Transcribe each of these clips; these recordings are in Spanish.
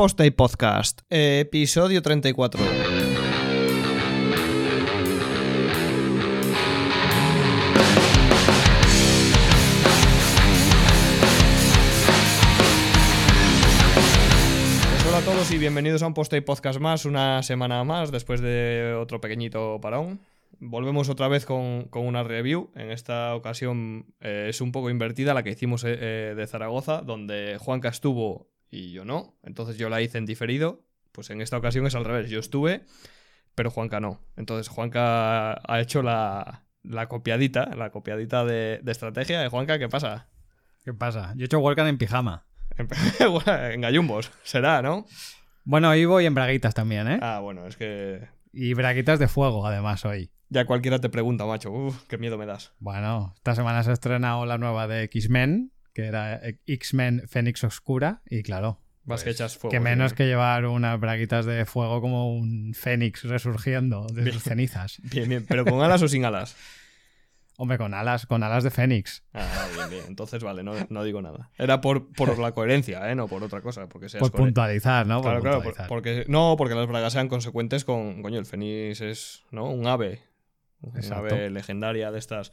Posta y Podcast, episodio 34. Pues hola a todos y bienvenidos a un Posta y Podcast más, una semana más después de otro pequeñito parón. Volvemos otra vez con, con una review. En esta ocasión eh, es un poco invertida la que hicimos eh, eh, de Zaragoza, donde Juanca estuvo y yo no. Entonces yo la hice en diferido. Pues en esta ocasión es al revés. Yo estuve, pero Juanca no. Entonces Juanca ha hecho la, la copiadita, la copiadita de, de estrategia de Juanca. ¿Qué pasa? ¿Qué pasa? Yo he hecho Walkan en pijama. en gallumbos, será, ¿no? Bueno, hoy voy en braguitas también, ¿eh? Ah, bueno, es que Y braguitas de fuego, además, hoy. ya cualquiera te pregunta, macho. Uf, qué miedo me das. Bueno, esta semana se ha estrenado la nueva de X-Men, que era X-Men Fénix Oscura, y claro, Vas que echas fuego. que menos que llevar unas braguitas de fuego como un Fénix resurgiendo de sus cenizas. Bien, bien. ¿Pero con alas o sin alas? Hombre, con alas, con alas de Fénix. Ah, bien, bien. Entonces, vale, no, no digo nada. Era por, por la coherencia, ¿eh? No por otra cosa. Porque seas Por puntualizar, ¿no? Por Claro, claro. por- puntualizar. porque, no, porque las bragas sean consecuentes con. Coño, el Fénix es. ¿No? Un ave. Un Exacto. ave legendaria de estas.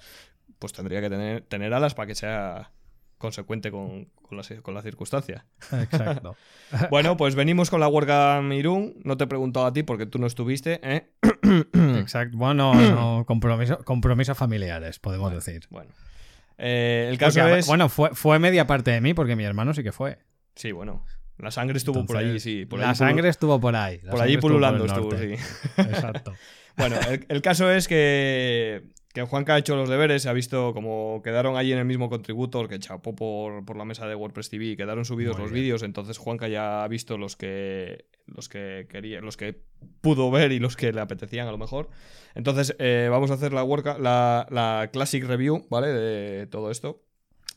Pues tendría que tener, tener alas para que sea consecuente con, con, la, con la circunstancia. Exacto. Bueno, pues venimos con la WordCamp Irún. No te he preguntado a ti porque tú no estuviste, ¿eh? Exacto. Bueno, no, compromiso- compromisos familiares, podemos decir. Bueno. Eh, el caso Porque, es. Bueno, fue, fue media parte de mí porque mi hermano sí que fue. Sí, bueno. La sangre estuvo por allí, sí. Por la sangre estuvo por ahí. Por allí pululando estuvo, sí. Exacto. Bueno, el, el caso es que, que Juanca ha hecho los deberes, se ha visto como quedaron allí en el mismo contributor que chapó por, por la mesa de WordPress TV, y quedaron subidos Muy los bien. vídeos, entonces Juanca ya ha visto los que los que quería, los que pudo ver y los que le apetecían a lo mejor. Entonces eh, vamos a hacer la, worka- la, la classic review, ¿vale? De todo esto.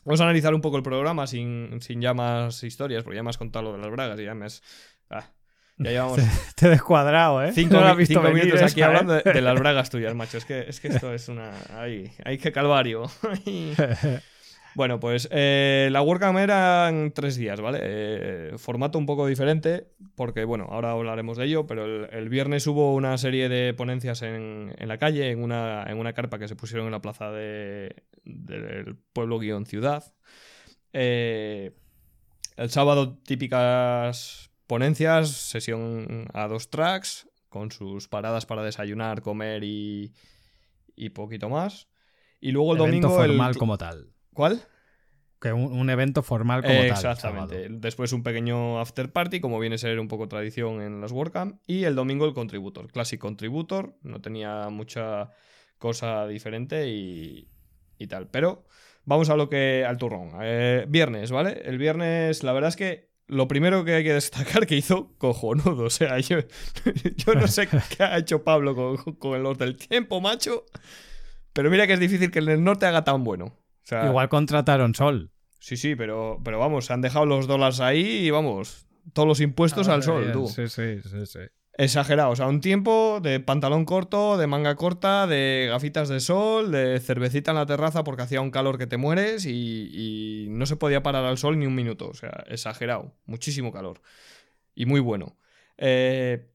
Vamos a analizar un poco el programa sin, sin ya más historias, porque ya me has contado lo de las bragas y ya me has... ah, ya llevamos... Te he descuadrado, ¿eh? Cinco, No lo visto cinco minutos aquí esa, ¿eh? hablando de, de las bragas tuyas, macho. Es que, es que esto es una. Ay, ay, qué calvario. bueno, pues eh, la WordCamp era en tres días, ¿vale? Eh, formato un poco diferente, porque, bueno, ahora hablaremos de ello, pero el, el viernes hubo una serie de ponencias en, en la calle, en una, en una carpa que se pusieron en la plaza de, del pueblo-ciudad. Eh, el sábado, típicas ponencias, sesión a dos tracks, con sus paradas para desayunar, comer y, y poquito más. Y luego el evento domingo. el- formal como tal. ¿Cuál? Que un, un evento formal como Eh, tal. exactamente. sábado. Después un pequeño after party, como viene a ser un poco tradición en las WordCamp. Y el domingo el contributor. Classic contributor. No tenía mucha cosa diferente y, y tal. Pero vamos a lo que. al turrón. Eh, viernes, ¿vale? El viernes, la verdad es que. Lo primero que hay que destacar que hizo cojonudo. O sea, yo, yo no sé qué ha hecho Pablo con, con los del tiempo, macho. Pero mira que es difícil que en el norte haga tan bueno. O sea, Igual contrataron Sol. Sí, sí, pero, pero vamos, se han dejado los dólares ahí y vamos, todos los impuestos al sol, tú. Sí, sí, sí, sí. Exagerado, o sea, un tiempo de pantalón corto, de manga corta, de gafitas de sol, de cervecita en la terraza porque hacía un calor que te mueres y, y no se podía parar al sol ni un minuto, o sea, exagerado, muchísimo calor y muy bueno. Eh,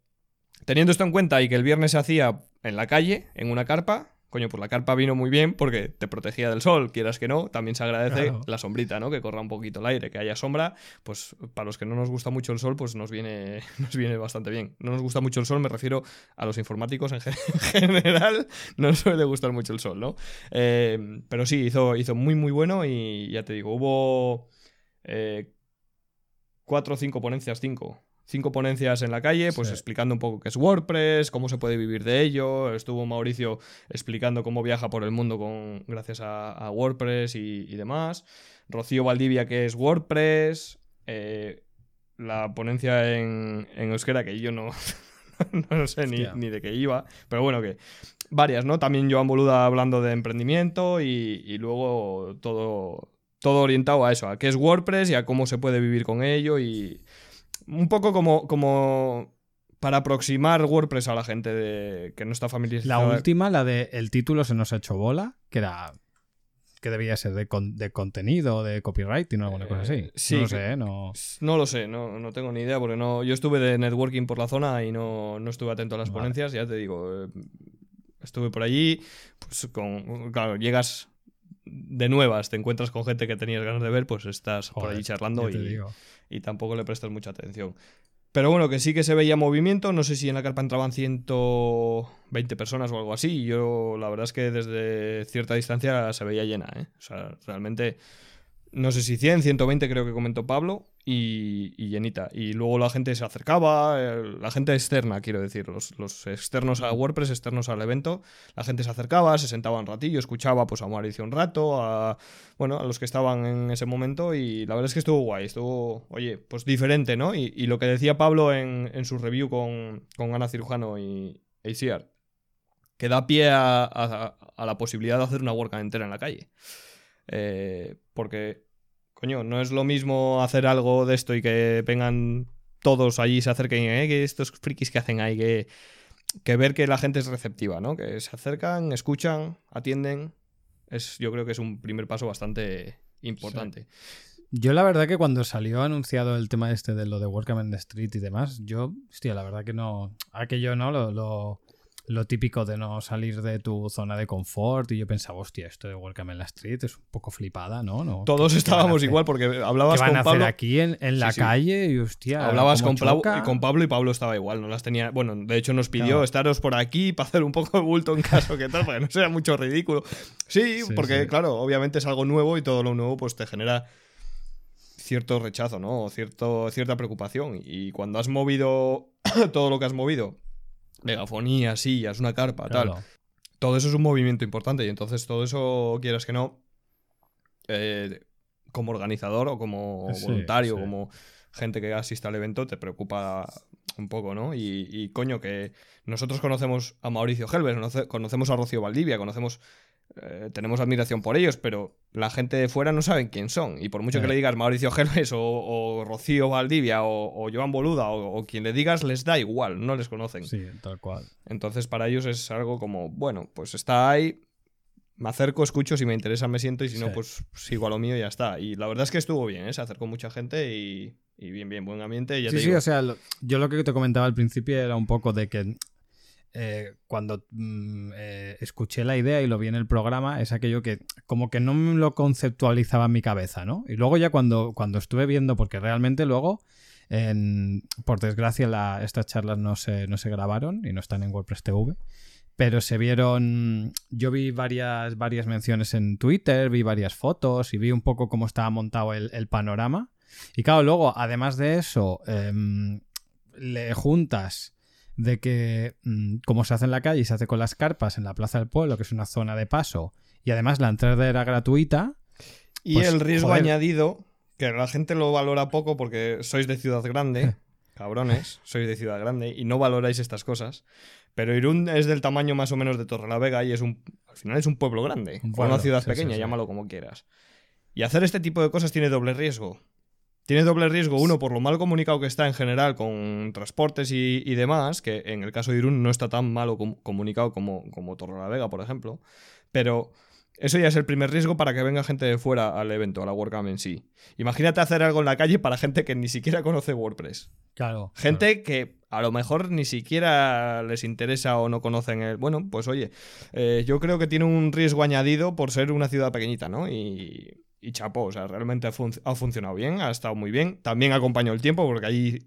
teniendo esto en cuenta y que el viernes se hacía en la calle, en una carpa, coño, pues la carpa vino muy bien porque te protegía del sol, quieras que no, también se agradece Claro. la sombrita, ¿no? Que corra un poquito el aire, que haya sombra, pues para los que no nos gusta mucho el sol, pues nos viene, nos viene bastante bien. No nos gusta mucho el sol, me refiero a los informáticos en general, no nos suele gustar mucho el sol, ¿no? Eh, pero sí, hizo, hizo muy, muy bueno y ya te digo, hubo eh, cuatro o cinco ponencias, cinco. Cinco ponencias en la calle, pues Sí. explicando un poco qué es WordPress, cómo se puede vivir de ello. Estuvo Mauricio explicando cómo viaja por el mundo con, gracias a, a WordPress y, y demás. Rocío Valdivia, qué es WordPress. Eh, la ponencia en, en euskera, que yo no, no sé ni de qué iba, pero bueno, que varias, ¿no? También Joan Boluda hablando de emprendimiento y, y luego todo, todo orientado a eso, a qué es WordPress y a cómo se puede vivir con ello y un poco como, como para aproximar WordPress a la gente de, que no está La familiarizada. última, la de el título se nos ha hecho bola, que era que debía ser de, de contenido, de copywriting o alguna cosa así. Eh, sí, no lo sé, ¿eh? no... no lo sé, no, no, tengo ni idea porque no, yo estuve de networking por la zona y no, no estuve atento a las ponencias, ya te digo, eh, estuve por allí, pues con, claro, llegas de nuevas, te encuentras con gente que tenías ganas de ver, pues estás por allí charlando y, y tampoco le prestas mucha atención. Pero bueno, que sí que se veía movimiento. No sé si en la carpa entraban 120 personas o algo así. Yo la verdad es que desde cierta distancia se veía llena. ¿eh? O sea, realmente no sé si 100, 120 creo que comentó Pablo, y, llenita. Y luego la gente se acercaba, la gente externa, quiero decir, los, externos a WordPress, externos al evento, la gente se acercaba, se sentaba un ratillo, escuchaba pues a Mauricio un rato, a, bueno, a los que estaban en ese momento, y la verdad es que estuvo guay, estuvo, oye, pues diferente, ¿no? Y, lo que decía Pablo en, su review con, con Ana Cirujano y ACR, que da pie a, la posibilidad de hacer una WordCamp entera en la calle. Eh, porque, coño, no es lo mismo hacer algo de esto y que vengan todos allí, se acerquen, eh, que estos frikis que hacen ahí, que, que ver que la gente es receptiva, ¿no? Que se acercan, escuchan, atienden. Es, yo creo que es un primer paso bastante importante. Yo la verdad que cuando salió anunciado el tema este de lo de Welcome in the Street y demás, yo, hostia, la verdad que no, aquello no lo típico de no salir de tu zona de confort y yo pensaba, hostia, esto de Welcome en la Street es un poco flipada, ¿no? ¿No? Todos estábamos igual porque hablabas ¿Qué van a hacer aquí en, la calle y hostia. Hablabas con, con, Pablo y Pablo estaba igual, no las tenía. Bueno, de hecho nos pidió estaros por aquí para hacer un poco de bulto en caso que tal, para que no sea mucho ridículo. Sí, porque claro, obviamente es algo nuevo y todo lo nuevo pues te genera cierto rechazo, ¿no? Cierto, cierta preocupación. Y cuando has movido todo lo que has movido megafonía, sillas, una carpa, tal. Todo eso es un movimiento importante y entonces todo eso, quieras que no, eh, como organizador o como voluntario, como gente que asiste al evento, te preocupa un poco, ¿no? Y, y coño, que nosotros conocemos a Mauricio Helves, conocemos a Rocío Valdivia, conocemos eh, tenemos admiración por ellos, pero la gente de fuera no saben quién son. Y por mucho que le digas Mauricio Germes o, Rocío Valdivia o, Joan Boluda o, quien le digas, les da igual, no les conocen. Sí, tal cual. Entonces para ellos es algo como, bueno, pues está ahí, me acerco, escucho, si me interesa me siento y si no, pues sigo a lo mío y ya está. Y la verdad es que estuvo bien, ¿eh? se acercó mucha gente y, bien, bien, buen ambiente. sí, sí, o sea, yo lo que te comentaba al principio era un poco de que eh, cuando mm, eh, escuché la idea y lo vi en el programa, es aquello que como que no me lo conceptualizaba en mi cabeza, ¿no? Y luego ya cuando, cuando estuve viendo, porque realmente luego, por desgracia, estas charlas no se, no se grabaron y no están en WordPress TV, pero se vieron, yo vi varias, varias menciones en Twitter, vi varias fotos y vi un poco cómo estaba montado el, panorama. Y claro, luego, además de eso, em, le juntas de que mm, como se hace en la calle y se hace con las carpas en la Plaza del Pueblo, que es una zona de paso, y además la entrada era gratuita. Y pues, el riesgo añadido, que la gente lo valora poco porque sois de ciudad grande, cabrones, sois de ciudad grande y no valoráis estas cosas. Pero Irún es del tamaño más o menos de Torrelavega y es un, al final es un pueblo grande, o una ciudad pequeña, llámalo como quieras. Y hacer este tipo de cosas tiene doble riesgo. Tiene doble riesgo, uno, por lo mal comunicado que está en general con transportes y, demás, que en el caso de Irún no está tan malo comunicado como, como Vega, por ejemplo, pero eso ya es el primer riesgo para que venga gente de fuera al evento, a la WordCamp en sí. Imagínate hacer algo en la calle para gente que ni siquiera conoce WordPress. Claro. Gente que a lo mejor ni siquiera les interesa o no conocen el... Bueno, pues oye, eh, yo creo que tiene un riesgo añadido por ser una ciudad pequeñita, ¿no? Y y chapó, o sea, realmente ha, funcionado bien, ha estado muy bien. También acompañó el tiempo, porque ahí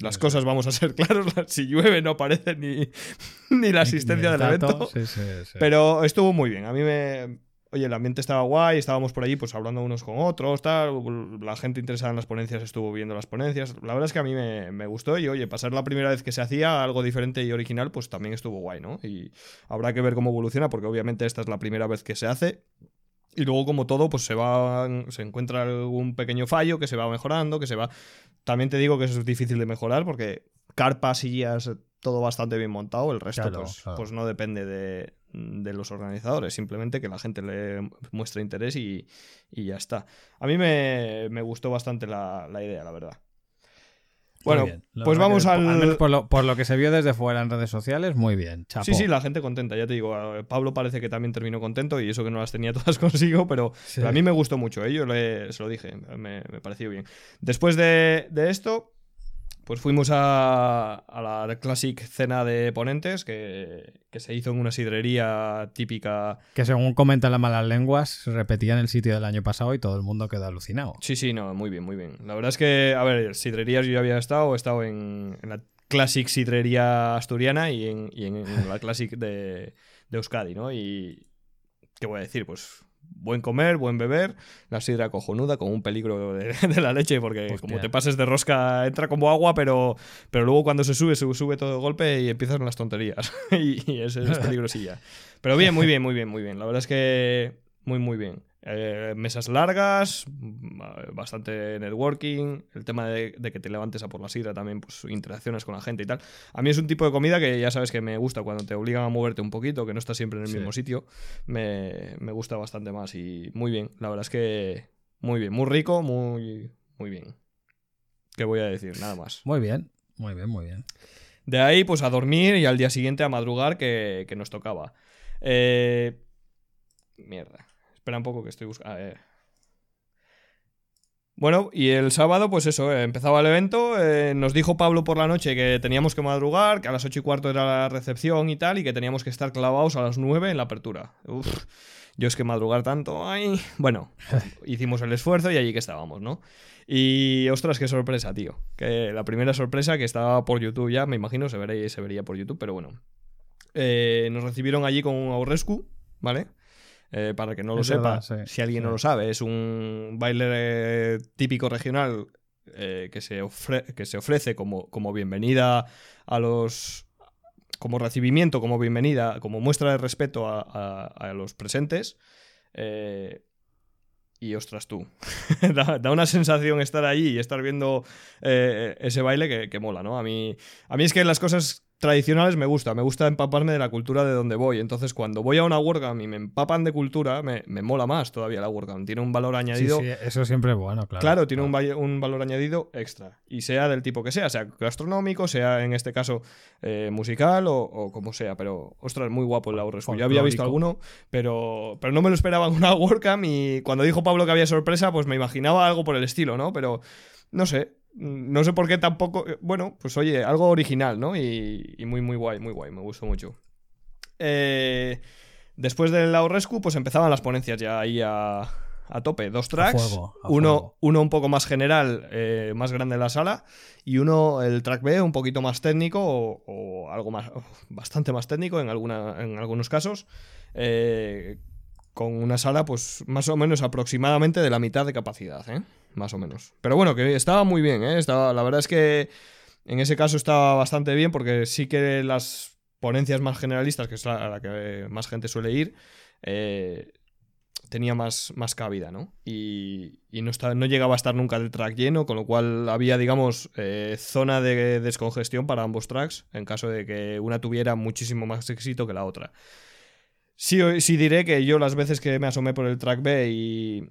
las cosas vamos a ser claros, si llueve no aparece ni, ni la asistencia del evento. pero estuvo muy bien, a mí me... Oye, el ambiente estaba guay, estábamos por allí pues hablando unos con otros, tal, la gente interesada en las ponencias estuvo viendo las ponencias. La verdad es que a mí me, me gustó y oye, pasar la primera vez que se hacía algo diferente y original, pues también estuvo guay, ¿no? Y habrá que ver cómo evoluciona porque obviamente esta es la primera vez que se hace y luego, como todo, pues se va. Se encuentra algún pequeño fallo que se va mejorando, que se va. También te digo que eso es difícil de mejorar porque carpas, sillas, todo bastante bien montado. El resto, pues, pues, no depende de, los organizadores. Simplemente que la gente le muestre interés y, ya está. A mí me, gustó bastante la, idea, la verdad. Bueno, pues vamos que, al... menos por, lo, por lo que se vio desde fuera en redes sociales, muy bien. Chapo. Sí, sí, la gente contenta, ya te digo. Pablo parece que también terminó contento y eso que no las tenía todas consigo, pero, Sí. pero a mí me gustó mucho, ¿eh? yo le- se lo dije, me, me pareció bien. Después de, de esto, pues fuimos a, a la Classic cena de ponentes que, que se hizo en una sidrería típica. Que según comentan las malas lenguas, se repetía en el sitio del año pasado y todo el mundo quedó alucinado. Sí, sí, no, muy bien, muy bien. La verdad es que, a ver, sidrerías yo ya había estado, he estado en, en la Classic sidrería asturiana y en, y en- en la Classic de, de Euskadi, ¿no? Y, ¿qué voy a decir? Pues buen comer, buen beber, la sidra cojonuda con un peligro de, de la leche porque Hostia. como te pases de rosca entra como agua, pero, pero luego cuando se sube, se sube todo de golpe y empiezan las tonterías. y, y ese es peligrosilla. Pero bien, muy bien, muy bien, muy bien. La verdad es que muy, muy bien. Eh, mesas largas, mm, bastante networking, el tema de, de que te levantes a por la sidra también, pues interacciones con la gente y tal. A mí es un tipo de comida que ya sabes que me gusta cuando te obligan a moverte un poquito, que no estás siempre en el Sí. mismo sitio, me, me gusta bastante más y muy bien, la verdad es que muy bien, muy rico, muy, muy bien. ¿Qué voy a decir? Nada más. Muy bien, muy bien, muy bien. De ahí, pues a dormir y al día siguiente a madrugar que, que nos tocaba. Eh, Mierda. Espera un poco que estoy buscando. Bueno, y el sábado, pues eso, eh, empezaba el evento. eh, nos dijo Pablo por la noche que teníamos que madrugar, que a las ocho y cuarto era la recepción y tal, y que teníamos que estar clavados a las nueve en la apertura. Uf, yo es que madrugar tanto, ay. Bueno, hicimos el esfuerzo y allí que estábamos, ¿no? Y ostras, qué sorpresa, tío. Que la primera sorpresa que estaba por YouTube ya, me imagino, se, vería, se vería por YouTube, pero bueno. Eh, nos recibieron allí con un Aurescu, ¿vale? Eh, para que no lo Es sepa, verdad, sí, si alguien no lo sabe, es un baile eh, típico regional eh, que, se ofre- que se ofrece como, como bienvenida a los. como recibimiento, como bienvenida, como muestra de respeto a, a- a los presentes. Eh, y ostras tú, da, da una sensación estar allí y estar viendo eh, ese baile que, que mola, ¿no? A mí, a mí es que las cosas tradicionales me gusta, me gusta empaparme de la cultura de donde voy. Entonces, cuando voy a una WordCamp y me empapan de cultura, me, me mola más todavía la WordCamp. Tiene un valor Sí, añadido. sí, eso siempre es bueno, claro. Claro, tiene un, va- un valor añadido extra. Y sea del tipo que sea, sea gastronómico, sea en este caso eh, musical o, o como sea. Pero, ostras, muy guapo el Aurrescu. Ya había visto alguno, pero, pero no me lo esperaba en una WordCamp. Y cuando dijo Pablo que había sorpresa, pues me imaginaba algo por el estilo, ¿no? Pero no sé. No sé por qué tampoco. eh, Bueno, pues oye, algo original, ¿no? Y, y muy, muy guay, muy guay. Me gustó mucho. Eh, después del Aurrescu, pues empezaban las ponencias ya ahí a, a tope. Dos tracks. fuego, a uno, fuego. uno un poco más general, eh, más grande en la sala. Y uno, el track B, un poquito más técnico o, o algo más. bastante más técnico en, alguna, en algunos casos. eh, con una sala, pues más o menos aproximadamente de la mitad de capacidad, ¿eh? Más o menos. Pero bueno, que estaba muy bien, ¿eh? Estaba, la verdad es que en ese caso estaba bastante bien porque sí que las ponencias más generalistas, que es la- a la que más gente suele ir, eh, tenía más, más cabida, ¿no? Y, no, no llegaba a estar nunca el track lleno, con lo cual había, digamos, eh, zona de descongestión para ambos tracks en caso de que una tuviera muchísimo más éxito que la otra. Sí, sí diré que yo las veces que me asomé por el track B y,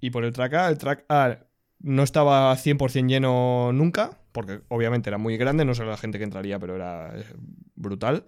y por el track A, el track A no estaba 100% lleno nunca, porque obviamente era muy grande, no sé la gente que entraría, pero era eh, brutal.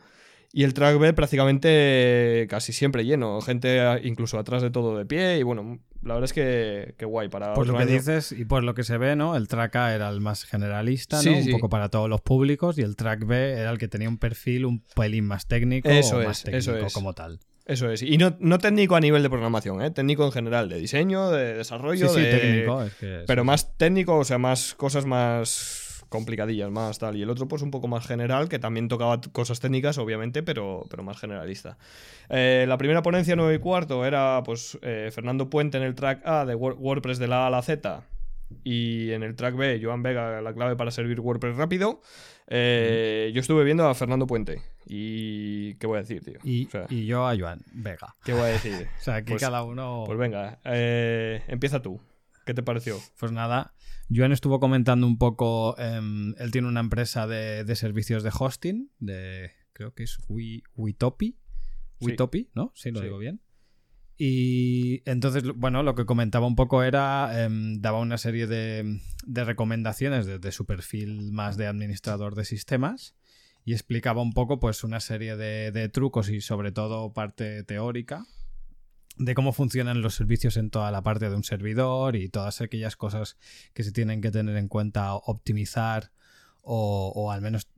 Y el track B prácticamente casi siempre lleno, gente a- incluso atrás de todo de pie y bueno, la verdad es que, que guay para Por lo que año. dices y por lo que se ve, ¿no? El track A era el más generalista, Sí, ¿no? Un poco para todos los públicos y el track B era el que tenía un perfil un pelín más técnico Eso o es, más eso técnico es. como tal. Eso es. Y no, no técnico a nivel de programación, ¿eh? técnico en general, de diseño, de desarrollo, Sí, sí, de- técnico. es que Pero más técnico, o sea, más cosas más complicadillas, más tal. Y el otro, pues un poco más general, que también tocaba cosas técnicas, obviamente, pero, pero más generalista. Eh, la primera ponencia, 9 y cuarto, era pues eh, Fernando Puente en el track A de Wor- WordPress de la A a la Z. Y en el track B, Joan Vega, la clave para servir WordPress rápido. Eh, Yo estuve viendo a Fernando Puente. Y. ¿Qué voy a decir, tío? Y, O sea, y yo a Joan Vega. ¿Qué voy a decir? O sea, aquí Pues- cada uno. Pues venga, eh, empieza tú. ¿Qué te pareció? Pues nada, Joan estuvo comentando un poco. em, él tiene una empresa de, de servicios de hosting, de creo que es Wi- Witopi. Sí. Witopi, ¿no? Sí, lo Sí. digo bien. Y entonces, bueno, lo que comentaba un poco era, em, daba una serie de, de recomendaciones desde su perfil más de administrador de sistemas y explicaba un poco pues una serie de, de trucos y sobre todo parte teórica de cómo funcionan los servicios en toda la parte de un servidor y todas aquellas cosas que se tienen que tener en cuenta, optimizar o, o al menos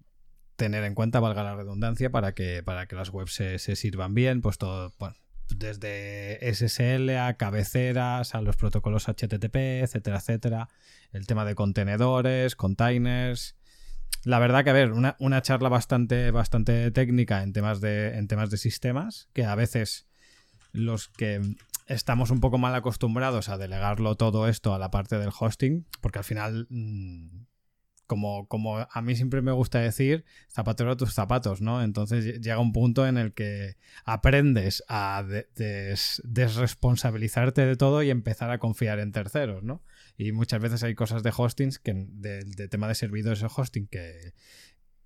tener en cuenta, valga la redundancia, para que, para que las webs se, sirvan bien, pues todo, bueno, desde SSL a cabeceras, a los protocolos HTTP, etcétera, etcétera, el tema de contenedores, containers. La verdad que, a ver, una, una charla bastante, bastante técnica en temas, de, en temas de sistemas, que a veces los que estamos un poco mal acostumbrados a delegarlo todo esto a la parte del hosting, porque al final, mm, como, como a mí siempre me gusta decir, zapatero a tus zapatos, ¿no? Entonces llega un punto en el que aprendes a de- des- desresponsabilizarte de todo y empezar a confiar en terceros, ¿no? Y muchas veces hay cosas de hostings, que, de, tema de servidores de hosting que,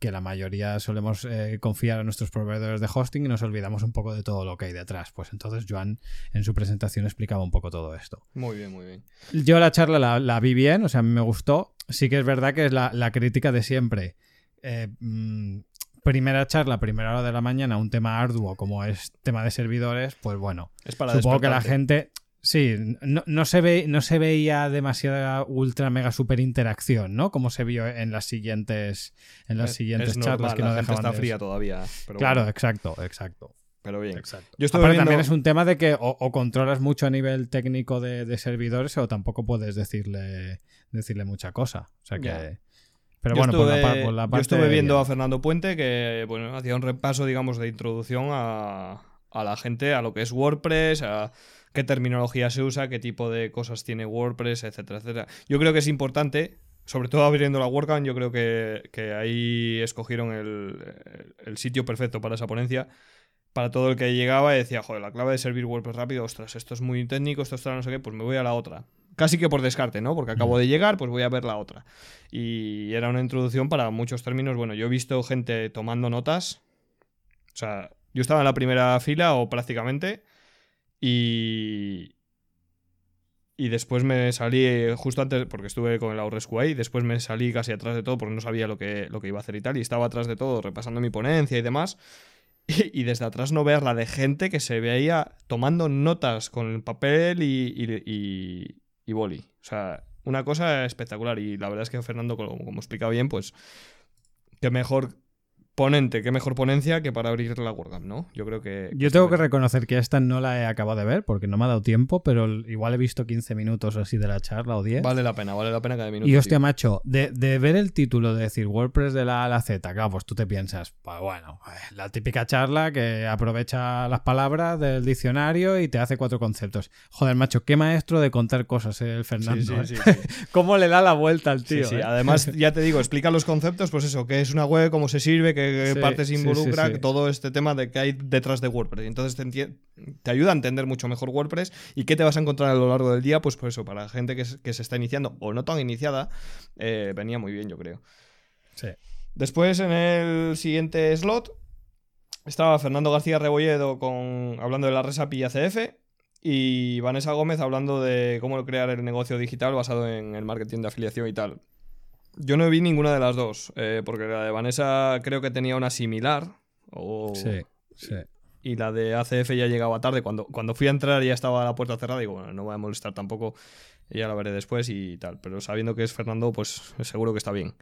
que la mayoría solemos eh, confiar a nuestros proveedores de hosting y nos olvidamos un poco de todo lo que hay detrás. Pues entonces Joan en su presentación explicaba un poco todo esto. Muy bien, muy bien. Yo la charla la, la vi bien, o sea, a mí me gustó. Sí que es verdad que es la, la crítica de siempre. Eh, mm, primera charla, primera hora de la mañana, un tema arduo como es tema de servidores, pues bueno, Es para supongo que la gente... Sí, no, no se ve, no se veía demasiada ultra mega super interacción, ¿no? Como se vio en las siguientes, en las Es- siguientes es charlas normal, que no la gente dejaban está de- fría todavía. Pero Claro, bueno, exacto, exacto. pero bien. exacto. Yo Aparte, viendo- también es un tema de que o, o controlas mucho a nivel técnico de, de servidores o tampoco puedes decirle, decirle mucha cosa. O sea que. Pero Yo bueno, por, la, estuve- par- por la yo parte. estuve viendo a Fernando Puente que bueno, hacía un repaso, digamos, de introducción a, a la gente, a lo que es WordPress, a qué terminología se usa, qué tipo de cosas tiene WordPress, etcétera, etcétera. Yo creo que es importante, sobre todo abriendo la WordCamp, yo creo que, que ahí escogieron el, el sitio perfecto para esa ponencia. Para todo el que llegaba y decía, joder, la clave de servir WordPress rápido, ostras, esto es muy técnico, esto está no sé qué, pues me voy a la otra. Casi que por descarte, ¿no? Porque acabo de llegar, pues voy a ver la otra. Y era una introducción para muchos términos. Bueno, yo he visto gente tomando notas. O sea, yo estaba en la primera fila o prácticamente. Y. Y después me salí justo antes, porque estuve con el Aurescu ahí, después me salí casi atrás de todo porque no sabía lo que, lo que iba a hacer y tal, y estaba atrás de todo repasando mi ponencia y demás. Y, desde atrás no veas la de gente que se veía tomando notas con el papel y, y, y- boli. O sea, una cosa espectacular. Y la verdad es que Fernando, como, como explica bien, pues qué mejor ponente, qué mejor ponencia que para abrir la WordCamp, ¿no? Yo creo que... Yo tengo que reconocer que esta no la he acabado de ver porque no me ha dado tiempo, pero igual he visto 15 minutos así de la charla o 10. Vale la pena, vale la pena cada minuto. Y hostia, tío. macho, de, de ver el título de decir WordPress de la A a la Z, claro, pues tú te piensas, pues bueno, eh, la típica charla que aprovecha las palabras del diccionario y te hace cuatro conceptos. Joder, macho, qué maestro de contar cosas eh, el Sí, Fernando. sí, ¿eh? sí, sí. ¿Cómo le da la vuelta al Sí, tío? sí. eh? Además, ya te digo, explica los conceptos, pues eso, qué es una web, cómo se sirve, qué Sí, partes sí, sí, involucra, sí. todo este tema de qué hay detrás de WordPress. Y entonces te, ayuda a entender mucho mejor WordPress y qué te vas a encontrar a lo largo del día, pues por eso, para gente que, se- que se está iniciando o no tan iniciada, eh, venía muy bien, yo creo. Sí. Después, en el siguiente slot, estaba Fernando García Rebolledo con, hablando de la red API ACF y Vanessa Gómez hablando de cómo crear el negocio digital basado en el marketing de afiliación y tal. Yo no vi ninguna de las dos, eh, porque la de Vanessa creo que tenía una similar. o- Sí, sí. Y la de ACF ya llegaba tarde. Cuando, cuando fui a entrar ya estaba la puerta cerrada. Digo, bueno, no voy a molestar tampoco. Ya la veré después y tal. Pero sabiendo que es Fernando, pues seguro que está bien.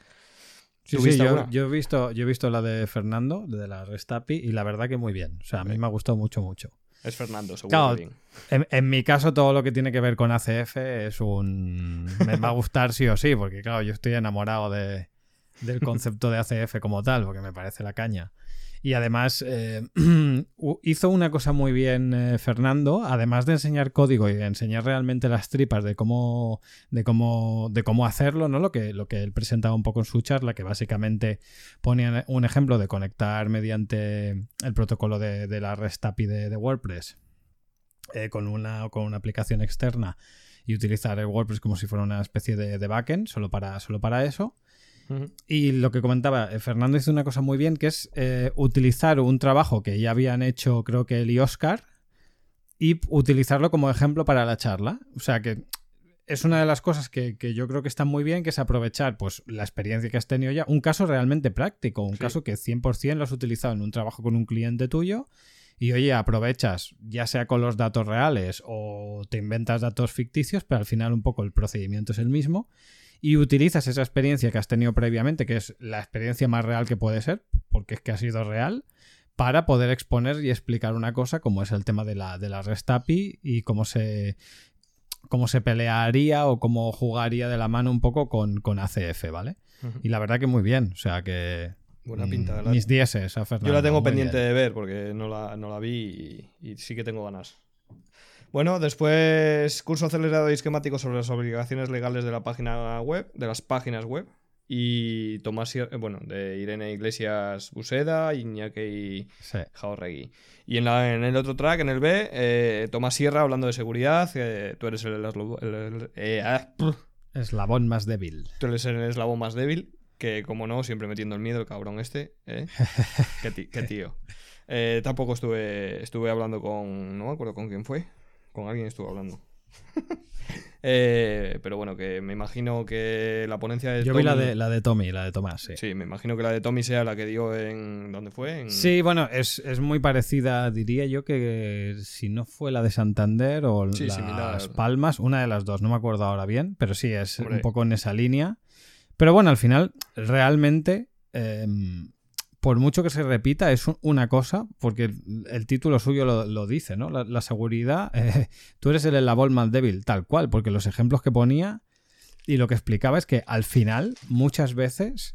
Sí, ¿Tú sí, yo, yo he visto, yo he visto la de Fernando, de la Restapi, y la verdad que muy bien. O sea, a mí me ha gustado mucho, mucho. Es Fernando, seguro Claro, bien. En, en mi caso, todo lo que tiene que ver con ACF es un. Me va a gustar sí o sí, porque claro, yo estoy enamorado de, del concepto de ACF como tal, porque me parece la caña. Y además, eh, hizo una cosa muy bien eh, Fernando, además de enseñar código y de enseñar realmente las tripas de cómo, de cómo, de cómo hacerlo, ¿no? Lo que, lo que él presentaba un poco en su charla, que básicamente ponía un ejemplo de conectar mediante el protocolo de, la REST API de, de WordPress eh, con, una, con una aplicación externa y utilizar el WordPress como si fuera una especie de, de backend, solo para, solo para eso. Y lo que comentaba, eh, Fernando hizo una cosa muy bien, que es eh, utilizar un trabajo que ya habían hecho, creo que él y Oscar, y utilizarlo como ejemplo para la charla. O sea que es una de las cosas que, yo creo que está muy bien, que es aprovechar pues, la experiencia que has tenido ya, un caso realmente práctico, un caso que 100% lo has utilizado en un trabajo con un cliente tuyo y oye, aprovechas ya sea con los datos reales o te inventas datos ficticios, pero al final un poco el procedimiento es el mismo y utilizas esa experiencia que has tenido previamente, que es la experiencia más real que puede ser, porque es que ha sido real, para poder exponer y explicar una cosa como es el tema de la, de la REST API y cómo se, cómo se pelearía o cómo jugaría de la mano un poco con, con ACF, ¿vale? Y la verdad que muy bien, o sea que... Buena pinta. Mm, mis dieces a Fernando. Yo la tengo pendiente de ver porque no la, no la vi y, sí que tengo ganas. Bueno, después curso acelerado y esquemático sobre las obligaciones legales de la página web, de las páginas web. Y Tomás, eh, bueno, de Irene Iglesias Buseda, Iñaki sí. Jaorregui. Y en, la, en, el otro track, en el B, eh, Tomás Sierra hablando de seguridad. tú eres el, eh, ah, eslabón más débil. Tú eres el eslabón más débil que como no, siempre metiendo el miedo el cabrón este. ¿eh? qué, tío. Eh, tampoco estuve, estuve hablando con... No me acuerdo con quién fue. Con alguien estuve hablando. Eh, pero bueno, que me imagino que la ponencia de Yo vi la de, la de Tommy, la de Tomás, sí. Sí, me imagino que la de Tommy sea la que dio en... ¿Dónde fue? Sí, bueno, es, muy parecida, diría yo, que si no fue la de Santander o las Palmas, una de las dos, no me acuerdo ahora bien, pero sí, es un poco en esa línea. Pero bueno, al final, realmente, em, por mucho que se repita, es una cosa, porque el título suyo lo, dice, ¿no? La, seguridad, eh, tú eres el eslabón más débil, tal cual, porque los ejemplos que ponía y lo que explicaba es que al final, muchas veces,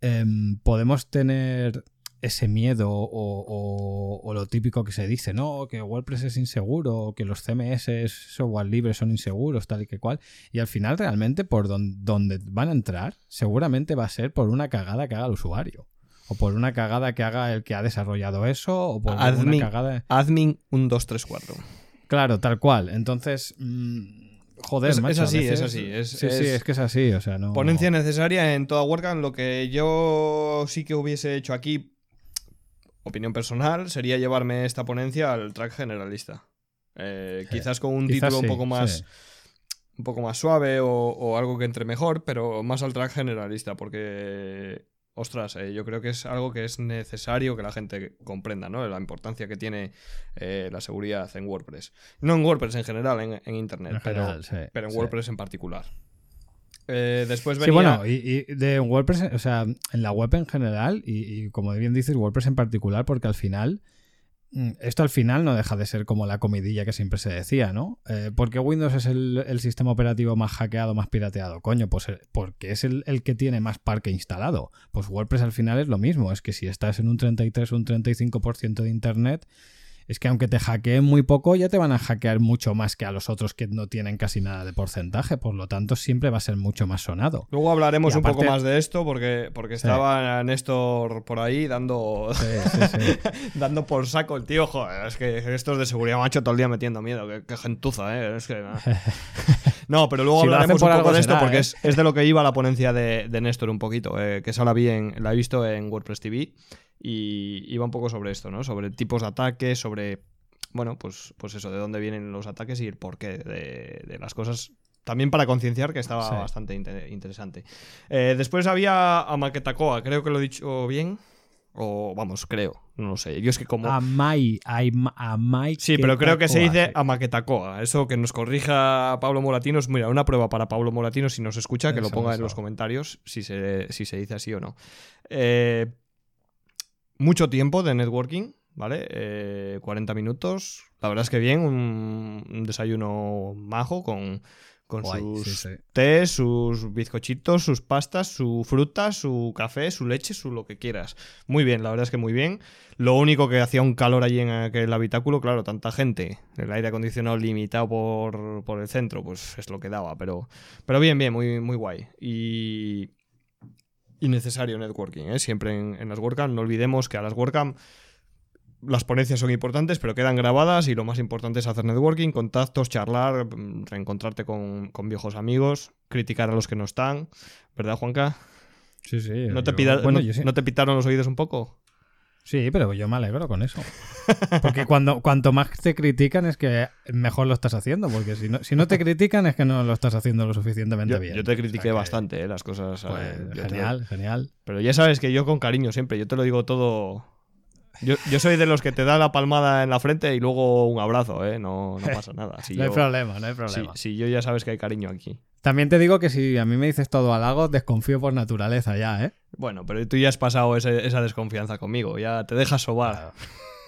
em, podemos tener ese miedo o, lo típico que se dice, ¿no? Que WordPress es inseguro, que los CMS software libre son inseguros, tal y que cual. Y al final, realmente, por donde van a entrar, seguramente va a ser por una cagada que haga el usuario. O por una cagada que haga el que ha desarrollado eso, o por admin, una cagada. Admin 1, 2, 3, 4. Claro, tal cual. Entonces. Mm, joder, es, macho, es así, es así. Es, sí, sí, es que es así. O sea, no... Ponencia necesaria en toda WordCamp. Lo que yo sí que hubiese hecho aquí, opinión personal, sería llevarme esta ponencia al track generalista. Eh, quizás con un título un poco más. Un poco más suave o, algo que entre mejor, pero más al track generalista, porque. Ostras, eh, yo creo que es algo que es necesario que la gente comprenda, ¿no? La importancia que tiene eh, la seguridad en WordPress. No en WordPress en general, en, Internet, pero, pero, en WordPress en particular. Eh, después venía... Sí, bueno, y, de WordPress, o sea, en la web en general, y, como bien dices, WordPress en particular, porque al final, esto al final no deja de ser como la comidilla que siempre se decía, ¿no? Eh, ¿Por qué Windows es el, sistema operativo más hackeado, más pirateado? Coño, pues eh, porque es el, el, que tiene más parque instalado. Pues WordPress al final es lo mismo, es que si estás en un 33 o un 35% de Internet es que aunque te hackeen muy poco, ya te van a hackear mucho más que a los otros que no tienen casi nada de porcentaje, por lo tanto siempre va a ser mucho más sonado. Luego hablaremos un poco más de esto porque, porque estaba Néstor por ahí dando, dando por saco el tío, joder, es que estos de seguridad macho todo el día metiendo miedo, que, gentuza, ¿eh? Es que, no. pero luego hablaremos un poco de esto porque ¿eh? es, de lo que iba la ponencia de, Néstor un poquito, eh, que esa la vi en, la he visto en WordPress TV y iba un poco sobre esto, ¿no? Sobre tipos de ataques, sobre, bueno, pues, pues eso, de dónde vienen los ataques y el porqué de, las cosas. También para concienciar que estaba bastante interesante. Eh, después había a Maquetacoa, creo que lo he dicho bien. O vamos, creo, no lo sé. Yo es que como. Amai, Amai. Sí, pero creo que se dice a Maquetacoa. Eso que nos corrija Pablo Moratinos. Mira, una prueba para Pablo Moratinos si nos escucha, que lo ponga en los comentarios si se, si se dice así o no. Eh, mucho tiempo de networking, ¿vale? 40 eh, minutos. La verdad es que bien, un, desayuno majo con, con sus té, sus bizcochitos, sus pastas, su fruta, su café, su leche, su lo que quieras. Muy bien, la verdad es que muy bien. Lo único que hacía un calor allí en aquel habitáculo, claro, tanta gente, el aire acondicionado limitado por, por el centro, pues es lo que daba, pero, pero bien, bien, muy, muy guay. Y, y necesario networking, ¿eh? siempre en, las WordCamp. No olvidemos que a las WordCamp las ponencias son importantes, pero quedan grabadas y lo más importante es hacer networking, contactos, charlar, mm, reencontrarte con, viejos amigos, criticar a los que no están, ¿verdad, Juanca? Sí, sí. ¿No te, ¿no te pitaron los oídos un poco? Sí, pero yo me alegro con eso. Porque cuando cuanto más te critican es que mejor lo estás haciendo, porque si no, si no te critican es que no lo estás haciendo lo suficientemente bien. Yo te critiqué bastante, ¿eh? las cosas. Pues, genial, genial. Pero ya sabes que yo con cariño siempre, yo te lo digo todo yo, soy de los que te da la palmada en la frente y luego un abrazo, ¿eh? No, pasa nada. no hay problema, no hay problema. Si, yo ya sabes que hay cariño aquí. También te digo que si a mí me dices todo halago, desconfío por naturaleza ya, ¿eh? Bueno, pero tú ya has pasado esa desconfianza conmigo, ya te dejas sobar.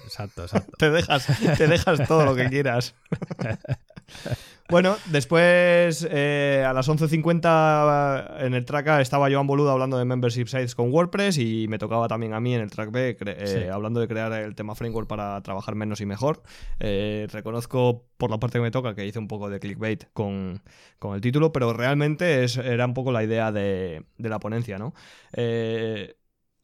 Exacto, exacto. te, dejas, te dejas todo lo que quieras. Bueno, después eh, a las 11.50 en el track A estaba Joan Boluda hablando de membership sites con WordPress y me tocaba también a mí en el track B eh, hablando de crear el tema framework para trabajar menos y mejor. Eh, reconozco por la parte que me toca que hice un poco de clickbait con, el título, pero realmente es, era un poco la idea de, de la ponencia, ¿no?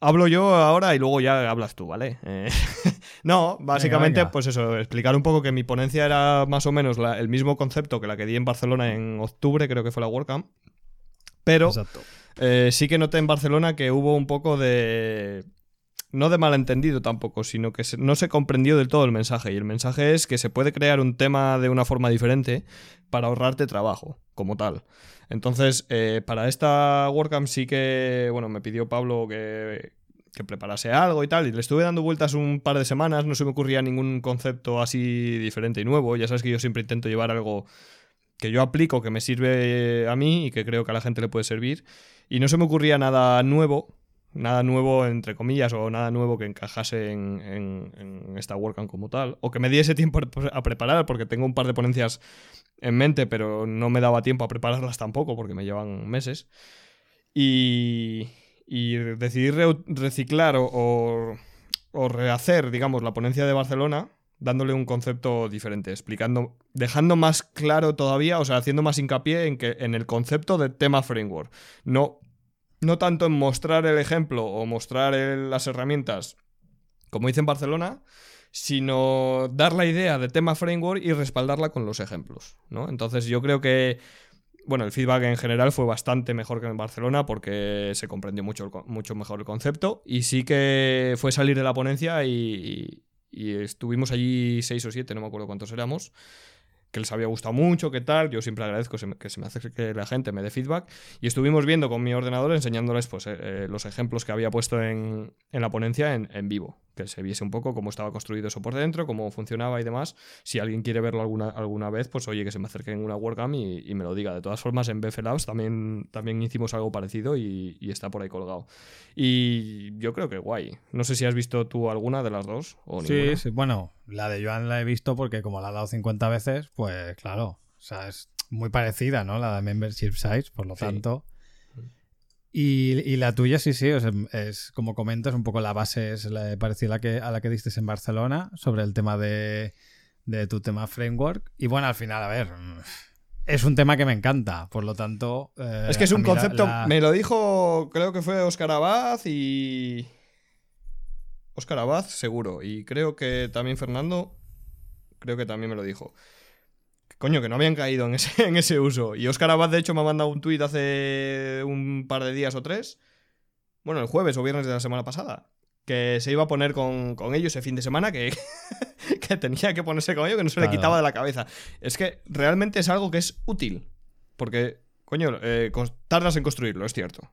Hablo yo ahora y luego ya hablas tú, ¿vale? Eh, no, básicamente, pues eso, explicar un poco que mi ponencia era más o menos el mismo concepto que la que di en Barcelona en octubre, creo que fue la WordCamp. Pero eh, sí que noté en Barcelona que hubo un poco de. No de malentendido tampoco, sino que no se comprendió del todo el mensaje. Y el mensaje es que se puede crear un tema de una forma diferente para ahorrarte trabajo, como tal. Entonces, eh, para esta WordCamp sí que, bueno, me pidió Pablo que, preparase algo y tal, y le estuve dando vueltas un par de semanas, no se me ocurría ningún concepto así diferente y nuevo, ya sabes que yo siempre intento llevar algo que yo aplico, que me sirve a mí y que creo que a la gente le puede servir, y no se me ocurría nada nuevo, nada nuevo entre comillas, o nada nuevo que encajase en, esta WordCamp como tal, o que me diese tiempo a preparar, porque tengo un par de ponencias en mente, pero no me daba tiempo a prepararlas tampoco porque me llevan meses. Y, y decidí reciclar o, o, rehacer, digamos, la ponencia de Barcelona dándole un concepto diferente, explicando, dejando más claro todavía, o sea, haciendo más hincapié en, que, en el concepto de tema framework. No, no tanto en mostrar el ejemplo o mostrar las herramientas, como hice en Barcelona, sino dar la idea de tema framework y respaldarla con los ejemplos, ¿no? Entonces yo creo que, bueno, el feedback en general fue bastante mejor que en Barcelona porque se comprendió mucho, mucho mejor el concepto y sí que fue salir de la ponencia y, y estuvimos allí seis o siete, no me acuerdo cuántos éramos que les había gustado mucho, qué tal. Yo siempre agradezco que se me hace que la gente me dé feedback. Y estuvimos viendo con mi ordenador, enseñándoles pues, eh, eh, los ejemplos que había puesto en, la ponencia en, vivo. Que se viese un poco cómo estaba construido eso por dentro, cómo funcionaba y demás. Si alguien quiere verlo alguna, alguna vez, pues oye, que se me acerque en una WordCamp y, me lo diga. De todas formas, en BF Labs también, también hicimos algo parecido y, está por ahí colgado. Y yo creo que guay. No sé si has visto tú alguna de las dos o Sí, sí, bueno, la de Joan la he visto porque como la ha dado 50 veces, pues claro, o sea, es muy parecida, ¿no? La de Membership Sites, por lo tanto. Y, la tuya, sí, sí, es como comentas, un poco la base es la, parecida a la, que, a la que diste en Barcelona sobre el tema de, tu tema framework. Y bueno, al final, a ver, es un tema que me encanta, por lo tanto... Eh, es que es un concepto, me lo dijo, creo que fue Oscar Abad y... Oscar Abad, seguro. Y creo que también Fernando, creo que también me lo dijo. Coño, que no habían caído en ese, en ese uso. Y Oscar Abad, de hecho, me ha mandado un tuit hace un par de días o tres. Bueno, el jueves o viernes de la semana pasada. Que se iba a poner con, ellos ese fin de semana, que, que tenía que ponerse con ellos, que no se le quitaba de la cabeza. Es que realmente es algo que es útil. Porque, coño, eh, tardas en construirlo, es cierto.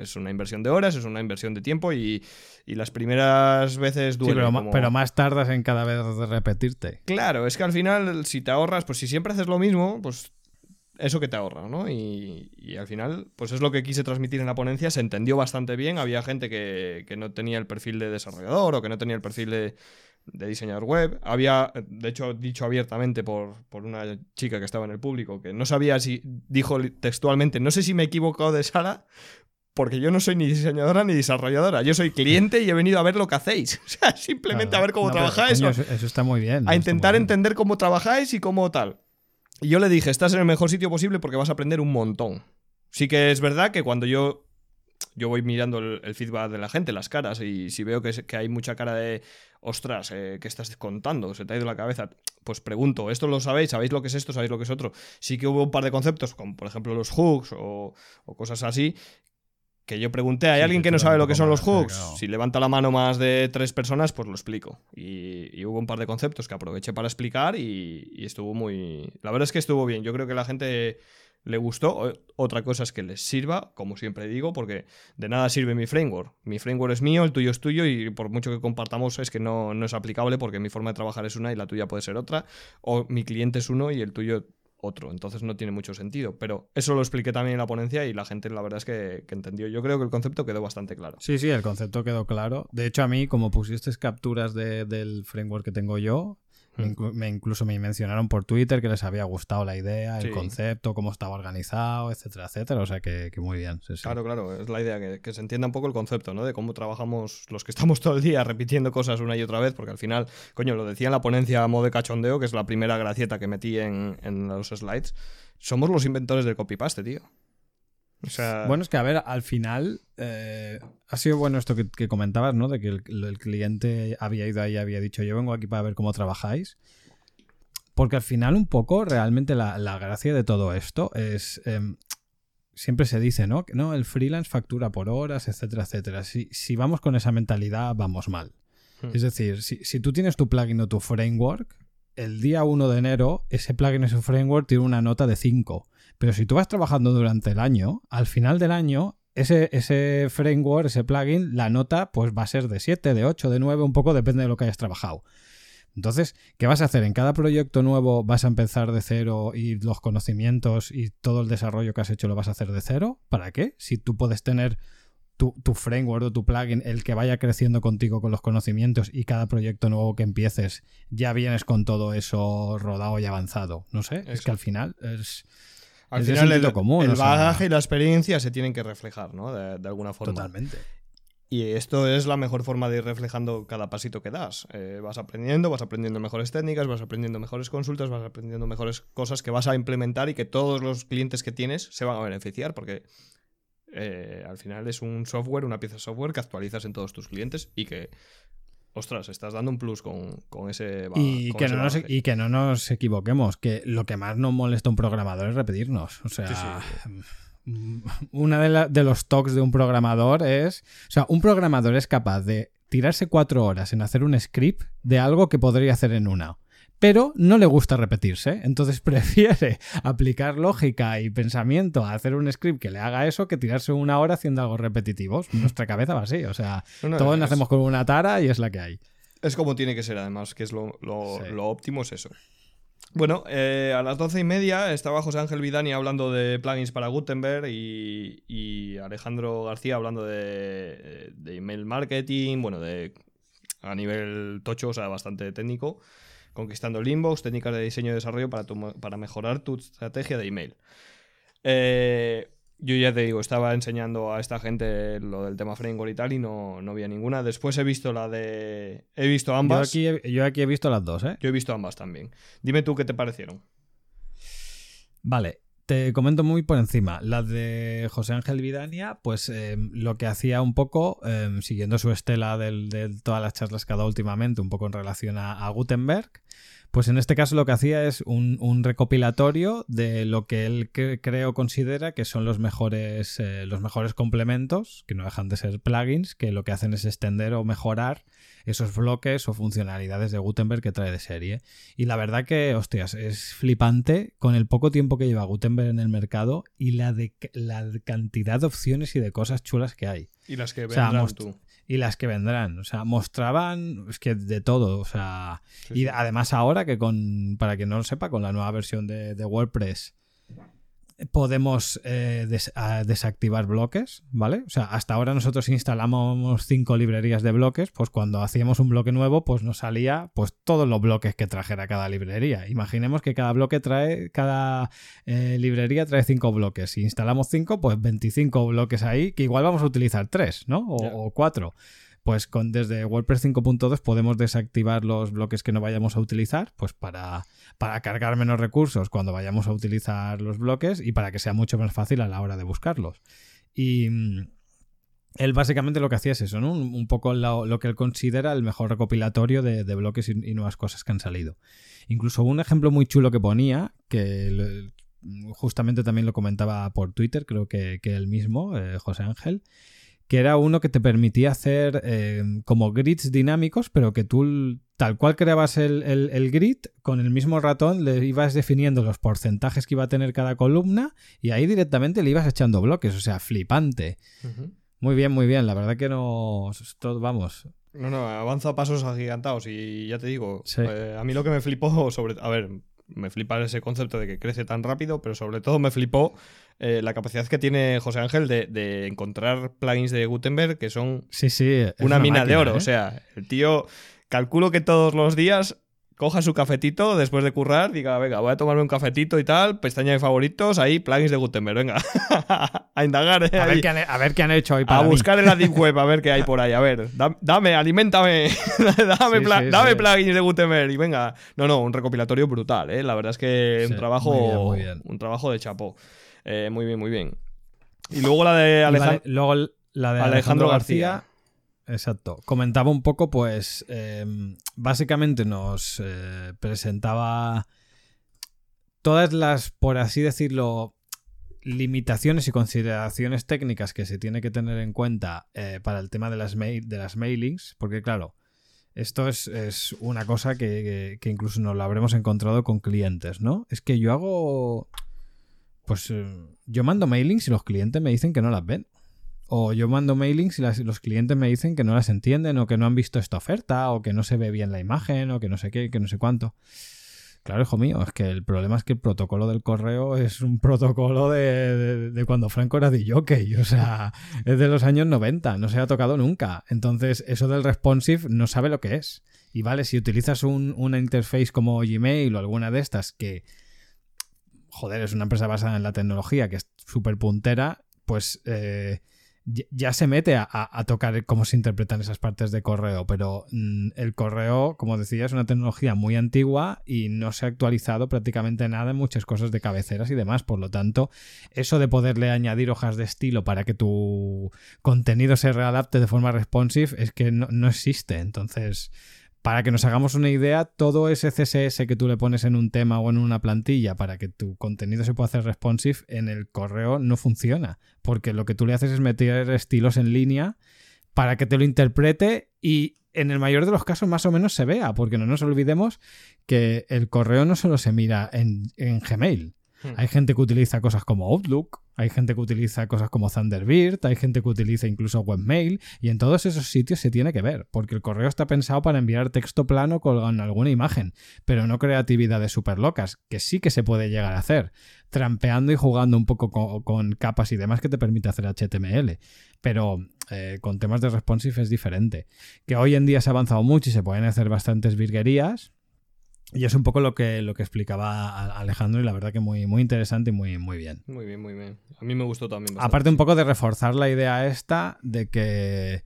Es una inversión de horas, es una inversión de tiempo y, las primeras veces duele. pero, más tardas en cada vez repetirte. Claro, es que al final, si te ahorras, pues si siempre haces lo mismo, pues eso que te ahorra, ¿no? Y, al final, pues es lo que quise transmitir en la ponencia, se entendió bastante bien, había gente que, no tenía el perfil de desarrollador o que no tenía el perfil de, diseñador web. Había, de hecho, dicho abiertamente por, por, una chica que estaba en el público, que no sabía si, dijo textualmente, no sé si me he equivocado de sala, porque yo no soy ni diseñadora ni desarrolladora. Yo soy cliente y he venido a ver lo que hacéis. O sea, simplemente a ver cómo trabajáis. eso, está muy bien. A intentar entender cómo trabajáis y cómo tal. Y yo le dije, estás en el mejor sitio posible porque vas a aprender un montón. Sí que es verdad que cuando yo yo voy mirando el, feedback de la gente, las caras, y si veo que, que hay mucha cara de, ostras, eh, ¿qué estás contando? Se te ha ido la cabeza. Pues pregunto, ¿esto lo sabéis? ¿Sabéis lo que es esto? ¿Sabéis lo que es otro? Sí que hubo un par de conceptos, como por ejemplo los hooks o, o cosas así, que yo pregunté, ¿hay Sí, alguien que no sabe lo que son los hooks? claro. Si levanta la mano más de tres personas, pues lo explico. Y, y hubo un par de conceptos que aproveché para explicar y, y estuvo muy... La verdad es que estuvo bien. Yo creo que la gente le gustó. Otra cosa es que les sirva, como siempre digo, porque de nada sirve mi framework. Mi framework es mío, el tuyo es tuyo y por mucho que compartamos es que no, no es aplicable porque mi forma de trabajar es una y la tuya puede ser otra. O mi cliente es uno y el tuyo otro. Entonces no tiene mucho sentido. Pero eso lo expliqué también en la ponencia y la gente la verdad es que, entendió. Yo creo que el concepto quedó bastante claro. Sí, sí, el concepto quedó claro. De hecho, a mí, como pusiste capturas de- del framework que tengo yo. Inclu- me incluso me mencionaron por Twitter que les había gustado la idea, el Sí. concepto, cómo estaba organizado, etcétera, etcétera. O sea que, que muy bien. sí, sí. Claro, claro, es la idea, que, que se entienda un poco el concepto, ¿no? De cómo trabajamos los que estamos todo el día repitiendo cosas una y otra vez, porque al final, coño, lo decía en la ponencia a modo de cachondeo, que es la primera gracieta que metí en, en los slides, somos los inventores del copy-paste, tío. O sea, Bueno, es que a ver, al final eh, ha sido bueno esto que, que comentabas, ¿no? De que el, el cliente había ido ahí y había dicho, yo vengo aquí para ver cómo trabajáis. Porque al final un poco realmente la, la gracia de todo esto es... em, siempre se dice, ¿no? Que no, el freelance factura por horas, etcétera, etcétera. Si, si vamos con esa mentalidad, vamos mal. Hmm. Es decir, si, si tú tienes tu plugin o tu framework, el día 1 de enero, ese plugin o ese framework tiene una nota de 5. Pero si tú vas trabajando durante el año, al final del año, ese, ese framework, ese plugin, la nota pues va a ser de 7, de 8, de 9, un poco depende de lo que hayas trabajado. Entonces, ¿qué vas a hacer? En cada proyecto nuevo vas a empezar de cero y los conocimientos y todo el desarrollo que has hecho lo vas a hacer de cero. ¿Para qué? Si tú puedes tener tu, tu framework o tu plugin, el que vaya creciendo contigo con los conocimientos y cada proyecto nuevo que empieces, ya vienes con todo eso rodado y avanzado. No sé, es que al final es... al es de final el, común, el sea- bagaje y la experiencia se tienen que reflejar, ¿no? De, de alguna forma. Totalmente. Y esto es la mejor forma de ir reflejando cada pasito que das. Eh, vas aprendiendo, vas aprendiendo mejores técnicas, vas aprendiendo mejores consultas, vas aprendiendo mejores cosas que vas a implementar y que todos los clientes que tienes se van a beneficiar porque eh, al final es un software, una pieza de software que actualizas en todos tus clientes y que, ostras, estás dando un plus con, con ese ba- Y con que, ese no nos, y que no nos equivoquemos, que lo que más nos molesta a un programador es repetirnos. O sea, una de, la- de los talks de un programador es, o sea, un programador es capaz de tirarse cuatro horas en hacer un script de algo que podría hacer en una. Pero no le gusta repetirse, entonces prefiere aplicar lógica y pensamiento a hacer un script que le haga eso que tirarse una hora haciendo algo repetitivo. Nuestra cabeza va así, o sea, No, no, todos es- nacemos con una tara y es la que hay. Es como tiene que ser, además, que es lo, lo- Sí. lo óptimo, es eso. Bueno, eh, a las doce y media estaba José Ángel Vidani hablando de plugins para Gutenberg y, y Alejandro García hablando de, de email marketing, bueno, de a nivel tocho, o sea, bastante técnico, conquistando el inbox, técnicas de diseño y desarrollo para, tu- para mejorar tu estrategia de email. Eh, yo ya te digo, estaba enseñando a esta gente lo del tema framework y tal y no, no había ninguna. Después he visto la de... He visto Yo ambas. aquí, he- yo aquí he visto las dos, ¿eh? Yo he visto ambas también. Dime tú qué te parecieron. Vale, te comento muy por encima. La de José Ángel Vidania, pues eh, lo que hacía un poco, eh, siguiendo su estela de todas las charlas que ha dado últimamente, un poco en relación a Gutenberg, pues en este caso lo que hacía es un, un recopilatorio de lo que él cre- creo considera que son los mejores, eh, los mejores complementos, que no dejan de ser plugins, que lo que hacen es extender o mejorar esos bloques o funcionalidades de Gutenberg que trae de serie. Y la verdad que, hostias, es flipante con el poco tiempo que lleva Gutenberg en el mercado y la, de, la cantidad de opciones y de cosas chulas que hay. Y las que O sea, vendrán tú. Y las que vendrán. O sea, mostraban, es que de todo. O sea, Sí, y además ahora que con, para quien no lo sepa, con la nueva versión de, de WordPress podemos eh, des- desactivar bloques, ¿vale? O sea, hasta ahora nosotros instalamos cinco librerías de bloques, pues cuando hacíamos un bloque nuevo, pues nos salía pues todos los bloques que trajera cada librería. Imaginemos que cada bloque trae, cada eh, librería trae cinco bloques. Si instalamos cinco, pues 25 bloques ahí, que igual vamos a utilizar tres, ¿no? O cuatro. Pues con, desde WordPress 5.2 podemos desactivar los bloques que no vayamos a utilizar, pues para, para cargar menos recursos cuando vayamos a utilizar los bloques y para que sea mucho más fácil a la hora de buscarlos. Y mm, él básicamente lo que hacía es eso, ¿no? Un, poco lo, lo que él considera el mejor recopilatorio de, bloques y, nuevas cosas que han salido. Incluso un ejemplo muy chulo que ponía, que justamente también lo comentaba por Twitter, creo que, que él mismo, eh, José Ángel, que era uno que te permitía hacer eh, como grids dinámicos, pero que tú tal cual creabas el, el, grid, con el mismo ratón le ibas definiendo los porcentajes que iba a tener cada columna y ahí directamente le ibas echando bloques, o sea, flipante. Muy bien, muy bien, la verdad que no... vamos, no, no, avanza a pasos agigantados y ya te digo, eh, a mí lo que me flipó sobre... A ver, me flipa ese concepto de que crece tan rápido, pero sobre todo me flipó eh, la capacidad que tiene José Ángel de, encontrar plugins de Gutenberg que son sí, sí, una, mina de oro. ¿eh? O sea, el tío, calculo que todos los días coja su cafetito después de currar, diga, venga, voy a tomarme un cafetito y tal, pestaña de favoritos, ahí plugins de Gutenberg, venga, a indagar. Eh, a, ver qué han, a, ver qué han, hecho hoy para A buscar en la Deep Web, a ver qué hay por ahí, a ver, dame, alimentame, dame, dame plugins de Gutenberg y venga. No, no, un recopilatorio brutal, ¿eh? La verdad es que un trabajo, un trabajo de chapó. Eh, muy bien, muy bien. Y luego la de, luego la de Alejandro, García exacto. Comentaba un poco, pues, em, básicamente nos eh, presentaba todas las, por así decirlo, limitaciones y consideraciones técnicas que se tiene que tener en cuenta eh, para el tema de las, de las mailings, porque claro, esto es, una cosa que, que, incluso nos lo habremos encontrado con clientes, ¿no? Es que yo hago, pues, eh, yo mando mailings y los clientes me dicen que no las ven. O yo mando mailings y los clientes me dicen que no las entienden o que no han visto esta oferta o que no se ve bien la imagen o que no sé qué, que no sé cuánto. Claro, hijo mío, es que el problema es que el protocolo del correo es un protocolo de, cuando Franco era de jockey, o sea, es de los años 90, no se ha tocado nunca. Entonces, eso del responsive no sabe lo que es. Y vale, si utilizas una interface como Gmail o alguna de estas que, joder, es una empresa basada en la tecnología que es súper puntera, pues eh, ya se mete a, tocar cómo se interpretan esas partes de correo, pero mm, el correo, como decía, es una tecnología muy antigua y no se ha actualizado prácticamente nada en muchas cosas de cabeceras y demás. Por lo tanto, eso de poderle añadir hojas de estilo para que tu contenido se readapte de forma responsive es que no, no existe. Entonces, para que nos hagamos una idea, todo ese CSS que tú le pones en un tema o en una plantilla para que tu contenido se pueda hacer responsive en el correo no funciona, porque lo que tú le haces es meter estilos en línea para que te lo interprete y en el mayor de los casos más o menos se vea, porque no nos olvidemos que el correo no solo se mira en, en Gmail. Hmm. Hay gente que utiliza cosas como Outlook, hay gente que utiliza cosas como Thunderbird, hay gente que utiliza incluso Webmail, y en todos esos sitios se tiene que ver, porque el correo está pensado para enviar texto plano con alguna imagen, pero no creatividades súper locas, que sí que se puede llegar a hacer, trampeando y jugando un poco con, capas y demás que te permite hacer HTML. Pero eh, con temas de responsive es diferente. Que hoy en día se ha avanzado mucho y se pueden hacer bastantes virguerías, y es un poco lo que, lo que explicaba Alejandro y la verdad que muy, muy interesante y muy, muy bien. Muy bien, muy bien. A mí me gustó también. Aparte un poco de reforzar la idea esta de que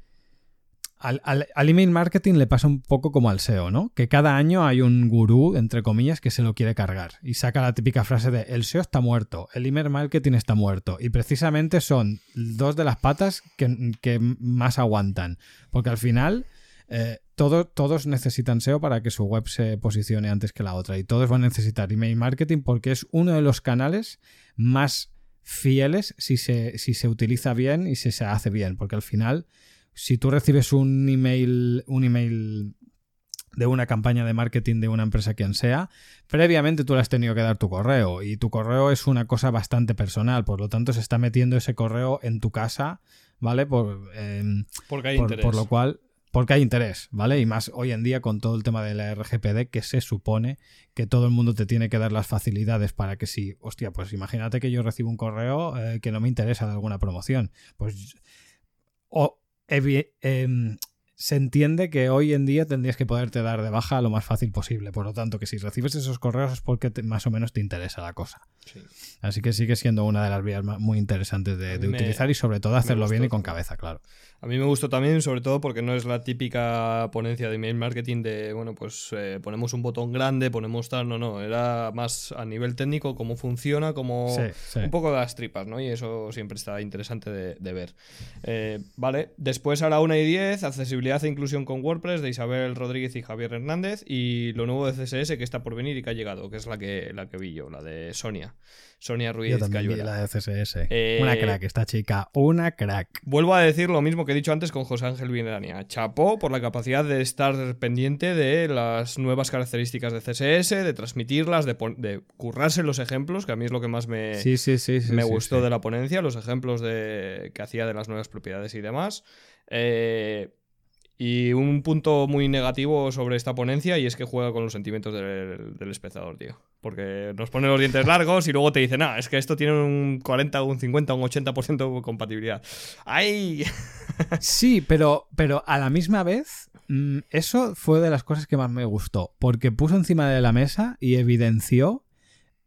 al, email marketing le pasa un poco como al SEO, ¿no? Que cada año hay un gurú, entre comillas, que se lo quiere cargar y saca la típica frase de el SEO está muerto, el email marketing está muerto. Y precisamente son dos de las patas que, que más aguantan. Porque al final eh, todos necesitan SEO para que su web se posicione antes que la otra y todos van a necesitar email marketing porque es uno de los canales más fieles si se, si se utiliza bien y si se hace bien, porque al final si tú recibes un email, un email de una campaña de marketing de una empresa quien sea, previamente tú le has tenido que dar tu correo y tu correo es una cosa bastante personal, por lo tanto se está metiendo ese correo en tu casa, ¿vale? Por, em, Porque hay interés. por lo cual porque hay interés, ¿vale? Y más hoy en día con todo el tema de la RGPD que se supone que todo el mundo te tiene que dar las facilidades para que si, hostia, pues imagínate que yo recibo un correo eh, que no me interesa de alguna promoción, pues o, em, se entiende que hoy en día tendrías que poderte dar de baja lo más fácil posible. Por lo tanto, que si recibes esos correos es porque más o menos te interesa la cosa. Así que sigue siendo una de las vías muy interesantes de, utilizar y sobre todo hacerlo bien y con cabeza, claro. A mí me gustó también, sobre todo porque no es la típica ponencia de email marketing de, bueno, pues eh, ponemos un botón grande, ponemos tal, no, no, era más a nivel técnico cómo funciona, como un poco de las tripas, ¿no? Y eso siempre está interesante de, ver. Eh, vale, después a la 1 y 10, accesibilidad accesibilidad e inclusión con WordPress de Isabel Rodríguez y Javier Hernández y lo nuevo de CSS que está por venir y que ha llegado, que es la que, la que vi yo, la de Sonia. Sonia Ruiz Yo también vi la de CSS. Eh, Una crack, esta chica. Una crack. Vuelvo a decir lo mismo que he dicho antes con José Ángel Vinerania. Chapó por la capacidad de estar pendiente de las nuevas características de CSS, de transmitirlas, de, de currarse los ejemplos, que a mí es lo que más me, Sí, sí, sí. me gustó de la ponencia, los ejemplos de, que hacía de las nuevas propiedades y demás. Eh, y un punto muy negativo sobre esta ponencia y es que juega con los sentimientos del, del espectador, tío. Porque nos pone los dientes largos y luego te dice, nah, es que esto tiene un 40, un 50, un 80% de compatibilidad. ¡Ay! Sí, pero, pero a la misma vez, mm, eso fue de las cosas que más me gustó, porque puso encima de la mesa y evidenció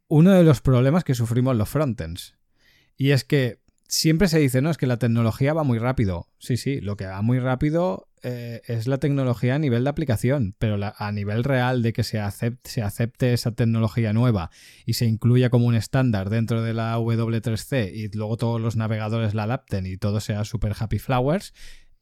uno de los problemas que sufrimos los frontends. Y es que siempre se dice, no, es que la tecnología va muy rápido. Sí, sí, lo que va muy rápido eh, es la tecnología a nivel de aplicación, pero a nivel real de que se acepte, se acepte esa tecnología nueva y se incluya como un estándar dentro de la W3C y luego todos los navegadores la adapten y todo sea super happy flowers,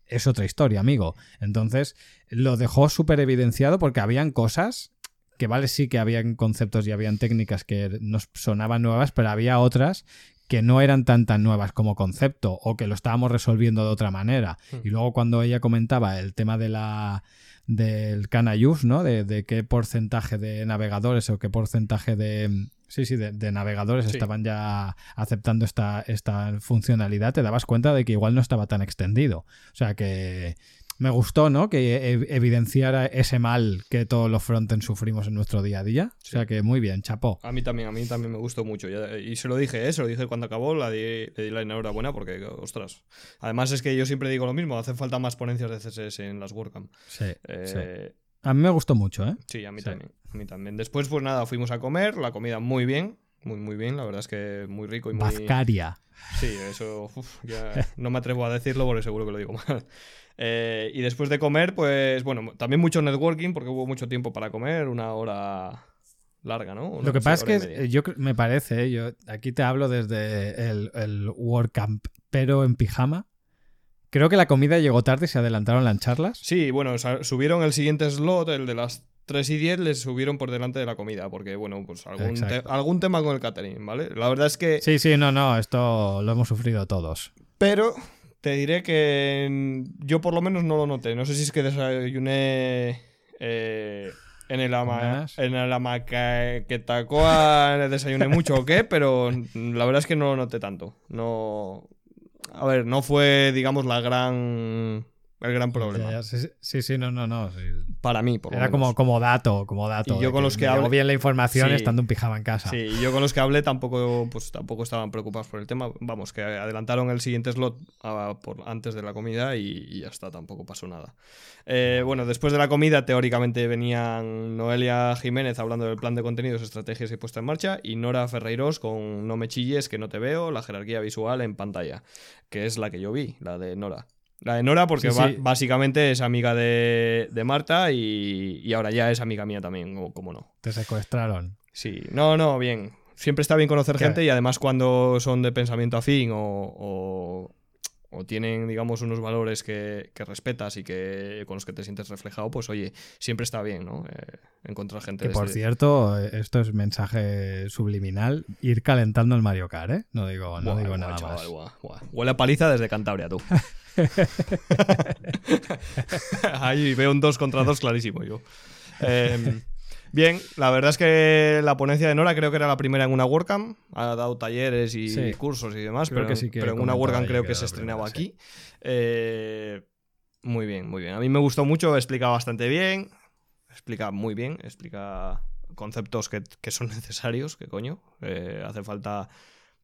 es otra historia, amigo. Entonces, lo dejó súper evidenciado porque habían cosas que vale, sí que habían conceptos y habían técnicas que nos sonaban nuevas, pero había otras que no eran tan tan nuevas como concepto o que lo estábamos resolviendo de otra manera. Hmm. Y luego cuando ella comentaba el tema de la del can use, ¿no? De, de qué porcentaje de navegadores o qué porcentaje de sí, sí, de, de navegadores Sí. estaban ya aceptando esta, esta funcionalidad, te dabas cuenta de que igual no estaba tan extendido. O sea que me gustó, ¿no? Que ev- evidenciara ese mal que todos los frontends sufrimos en nuestro día a día. O sea que muy bien, chapó. A mí también, a mí también me gustó mucho. Y se lo dije, ¿eh? se lo dije cuando acabó, la di, le di la enhorabuena porque, ostras. Además es que yo siempre digo lo mismo, hacen falta más ponencias de CSS en las WordCamp. Sí, Eh, sí. A mí me gustó mucho, ¿eh? Sí, a mí Sí. también. A mí también. Después, pues nada, fuimos a comer, la comida muy bien, muy, muy bien, la verdad es que muy rico y muy... Sí, eso uf, ya no me atrevo a decirlo porque seguro que lo digo mal. Eh, y después de comer, pues bueno, también mucho networking porque hubo mucho tiempo para comer, una hora larga, ¿no? Una Lo que pasa es que es- yo me parece, ¿eh? yo aquí te hablo desde el, el WordCamp, pero en pijama. Creo que la comida llegó tarde y se adelantaron las charlas. Sí, bueno, subieron el siguiente slot, el de las 3 y 10, les subieron por delante de la comida, porque, bueno, pues algún, te- algún tema con el catering, ¿vale? La verdad es que... Sí, sí, no, no, esto lo hemos sufrido todos. Pero te diré que yo por lo menos no lo noté. No sé si es que desayuné eh, en el ama, en el amaquetacoa desayuné mucho o qué, pero la verdad es que no lo noté tanto. No... A ver, no fue, digamos, la gran... El gran problema. Ya, ya, sí, sí, sí, no, no, no. sí. Para mí, por lo Era menos. como, como dato, como dato. Y yo con los que hablo- bien la información Sí. estando en pijama en casa. Sí, y yo con los que hablé tampoco, pues, tampoco estaban preocupados por el tema. Vamos, que adelantaron el siguiente slot a- por, antes de la comida y, y ya está, tampoco pasó nada. Eh, bueno, después de la comida, teóricamente venían Noelia Jiménez hablando del plan de contenidos, estrategias y puesta en marcha, y Nora Ferreiros con No me chilles, que no te veo, la jerarquía visual en pantalla, que es la que yo vi, la de Nora. La de Nora porque Sí, ba- sí. básicamente es amiga de, de Marta y, y ahora ya es amiga mía también, o como no. Te secuestraron. Sí, no, no, bien. Siempre está bien conocer gente y además cuando son de pensamiento afín o, o- o tienen, digamos, unos valores que, que respetas y que con los que te sientes reflejado, pues oye, siempre está bien, ¿no? Eh, encontrar gente Que de por este- cierto, eh, esto es mensaje subliminal. Ir calentando el Mario Kart, ¿eh? No digo, no Buah, digo buah, nada chaval, más. buah. Huele a paliza desde Cantabria, tú. Ahí veo un 2 contra 2 clarísimo yo. Eh, bien, la verdad es que la ponencia de Nora creo que era la primera en una WordCamp. Ha dado talleres y Sí. cursos y demás, Creo pero, que sí que pero en una WordCamp creo que se estrenaba primera, aquí. Eh, muy bien, muy bien. A mí me gustó mucho, explica bastante bien. Explica muy bien, explica conceptos que, que son necesarios, que coño. Eh, hace falta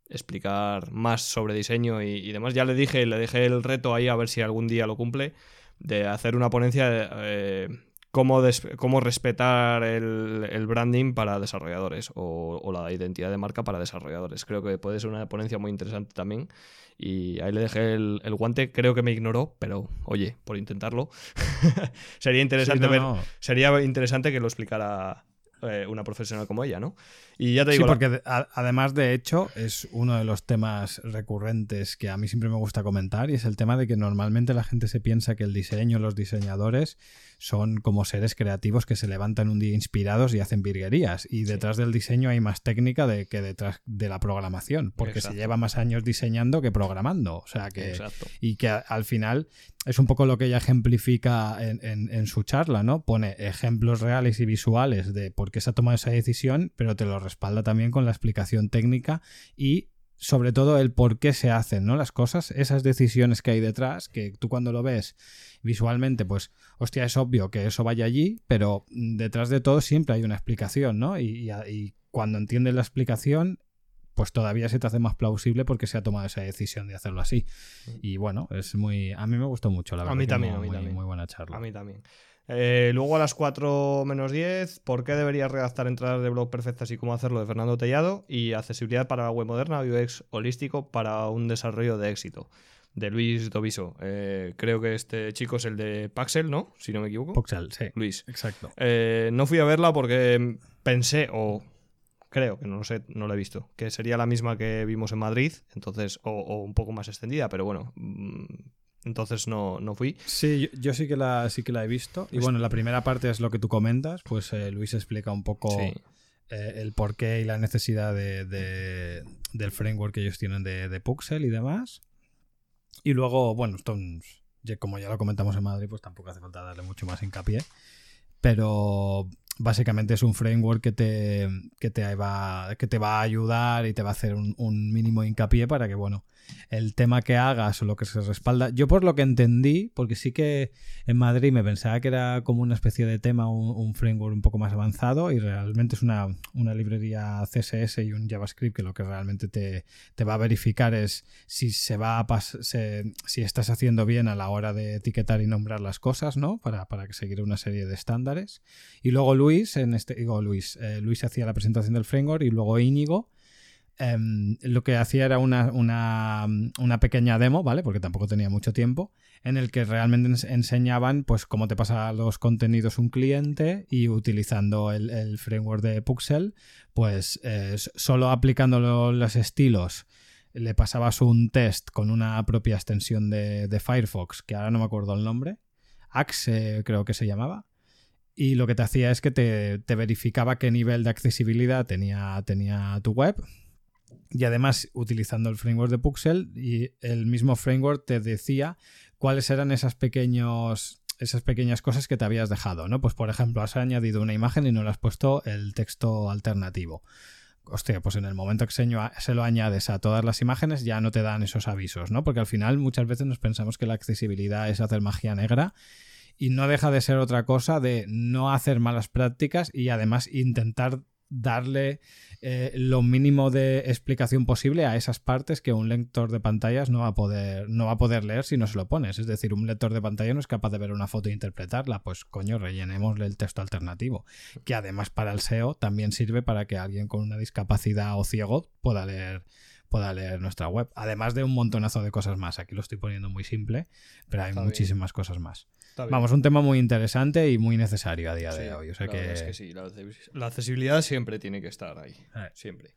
explicar más sobre diseño y, y demás. Ya le dije, le dejé el reto ahí a ver si algún día lo cumple, de hacer una ponencia eh, cómo, cómo respetar el, el branding para desarrolladores o, o la identidad de marca para desarrolladores. Creo que puede ser una ponencia muy interesante también. Y ahí le dejé el, el guante, creo que me ignoró, pero oye, por intentarlo. sería interesante Sí, no, ver, no. sería interesante que lo explicara eh, una profesional como ella, ¿no? Y ya te digo. Sí, porque además, de hecho, es uno de los temas recurrentes que a mí siempre me gusta comentar y es el tema de que normalmente la gente se piensa que el diseño, los diseñadores son como seres creativos que se levantan un día inspirados y hacen virguerías. Y detrás del diseño hay más técnica de, que detrás de la programación, porque se lleva más años diseñando que programando. O sea que. Y que al final es un poco lo que ella ejemplifica en, su charla, ¿no? Pone ejemplos reales y visuales de por qué se ha tomado esa decisión, pero te lo respalda también con la explicación técnica y sobre todo el por qué se hacen, ¿no? Las cosas, esas decisiones que hay detrás, que tú cuando lo ves visualmente, pues, hostia, es obvio que eso vaya allí, pero detrás de todo siempre hay una explicación, ¿no? Y, y cuando entiendes la explicación, pues todavía se te hace más plausible porque se ha tomado esa decisión de hacerlo así. Mm. Y bueno, es muy. A mí me gustó mucho, la verdad. A mí también, a mí muy, también. Muy buena charla. A mí también. Eh, luego a las 4 menos 10, ¿por qué deberías redactar entradas de blog perfectas y cómo hacerlo de Fernando Tellado? Y accesibilidad para la web moderna, UX holístico para un desarrollo de éxito, de Luis Doviso. Eh, creo que este chico es el de Paxel, ¿no? Si no me equivoco. Paxel, sí. Luis. Exacto. Eh, no fui a verla porque pensé, o creo que no lo sé, no la he visto, que sería la misma que vimos en Madrid, entonces, o, un poco más extendida, pero bueno, mm, entonces no, no fui. Sí, yo, sí, que la, sí que la he visto. Y bueno, la primera parte es lo que tú comentas, pues eh, Luis explica un poco eh, el porqué y la necesidad de, del framework que ellos tienen de, de Puxel y demás. Y luego, bueno, esto, como ya lo comentamos en Madrid, pues tampoco hace falta darle mucho más hincapié. Pero básicamente es un framework que te, que te, va, que te va a ayudar y te va a hacer un, un mínimo hincapié para que, bueno, el tema que hagas o lo que se respalda. Yo por lo que entendí, porque sí que en Madrid me pensaba que era como una especie de tema, un, framework un poco más avanzado y realmente es una, librería CSS y un JavaScript que lo que realmente te, va a verificar es si se va a si estás haciendo bien a la hora de etiquetar y nombrar las cosas, ¿no? Para, para seguir una serie de estándares. Y luego Luis, en este, digo Luis, eh, Luis hacía la presentación del framework y luego Íñigo Em, lo que hacía era una, una, pequeña demo, ¿vale? Porque tampoco tenía mucho tiempo, en el que realmente enseñaban pues cómo te pasa los contenidos un cliente y utilizando el, framework de Puxel, pues eh, solo aplicando los estilos le pasabas un test con una propia extensión de, Firefox, que ahora no me acuerdo el nombre, Axe creo que se llamaba, y lo que te hacía es que te, te, verificaba qué nivel de accesibilidad tenía, tenía tu web, y además utilizando el framework de Puxel y el mismo framework te decía cuáles eran esas pequeños esas pequeñas cosas que te habías dejado, ¿no? Pues por ejemplo, has añadido una imagen y no le has puesto el texto alternativo. Hostia, pues en el momento que se lo añades a todas las imágenes ya no te dan esos avisos, ¿no? Porque al final muchas veces nos pensamos que la accesibilidad es hacer magia negra y no deja de ser otra cosa de no hacer malas prácticas y además intentar darle eh, lo mínimo de explicación posible a esas partes que un lector de pantallas no va a poder no va a poder leer si no se lo pones. Es decir, un lector de pantalla no es capaz de ver una foto e interpretarla. Pues coño, rellenémosle el texto alternativo. Que además para el SEO también sirve para que alguien con una discapacidad o ciego pueda leer pueda leer nuestra web. Además de un montonazo de cosas más. Aquí lo estoy poniendo muy simple, pero hay muchísimas cosas más. Vamos, un tema muy interesante y muy necesario a día de hoy. O sea que... Es que sí, la, accesibilidad siempre tiene que estar ahí. Eh. Siempre.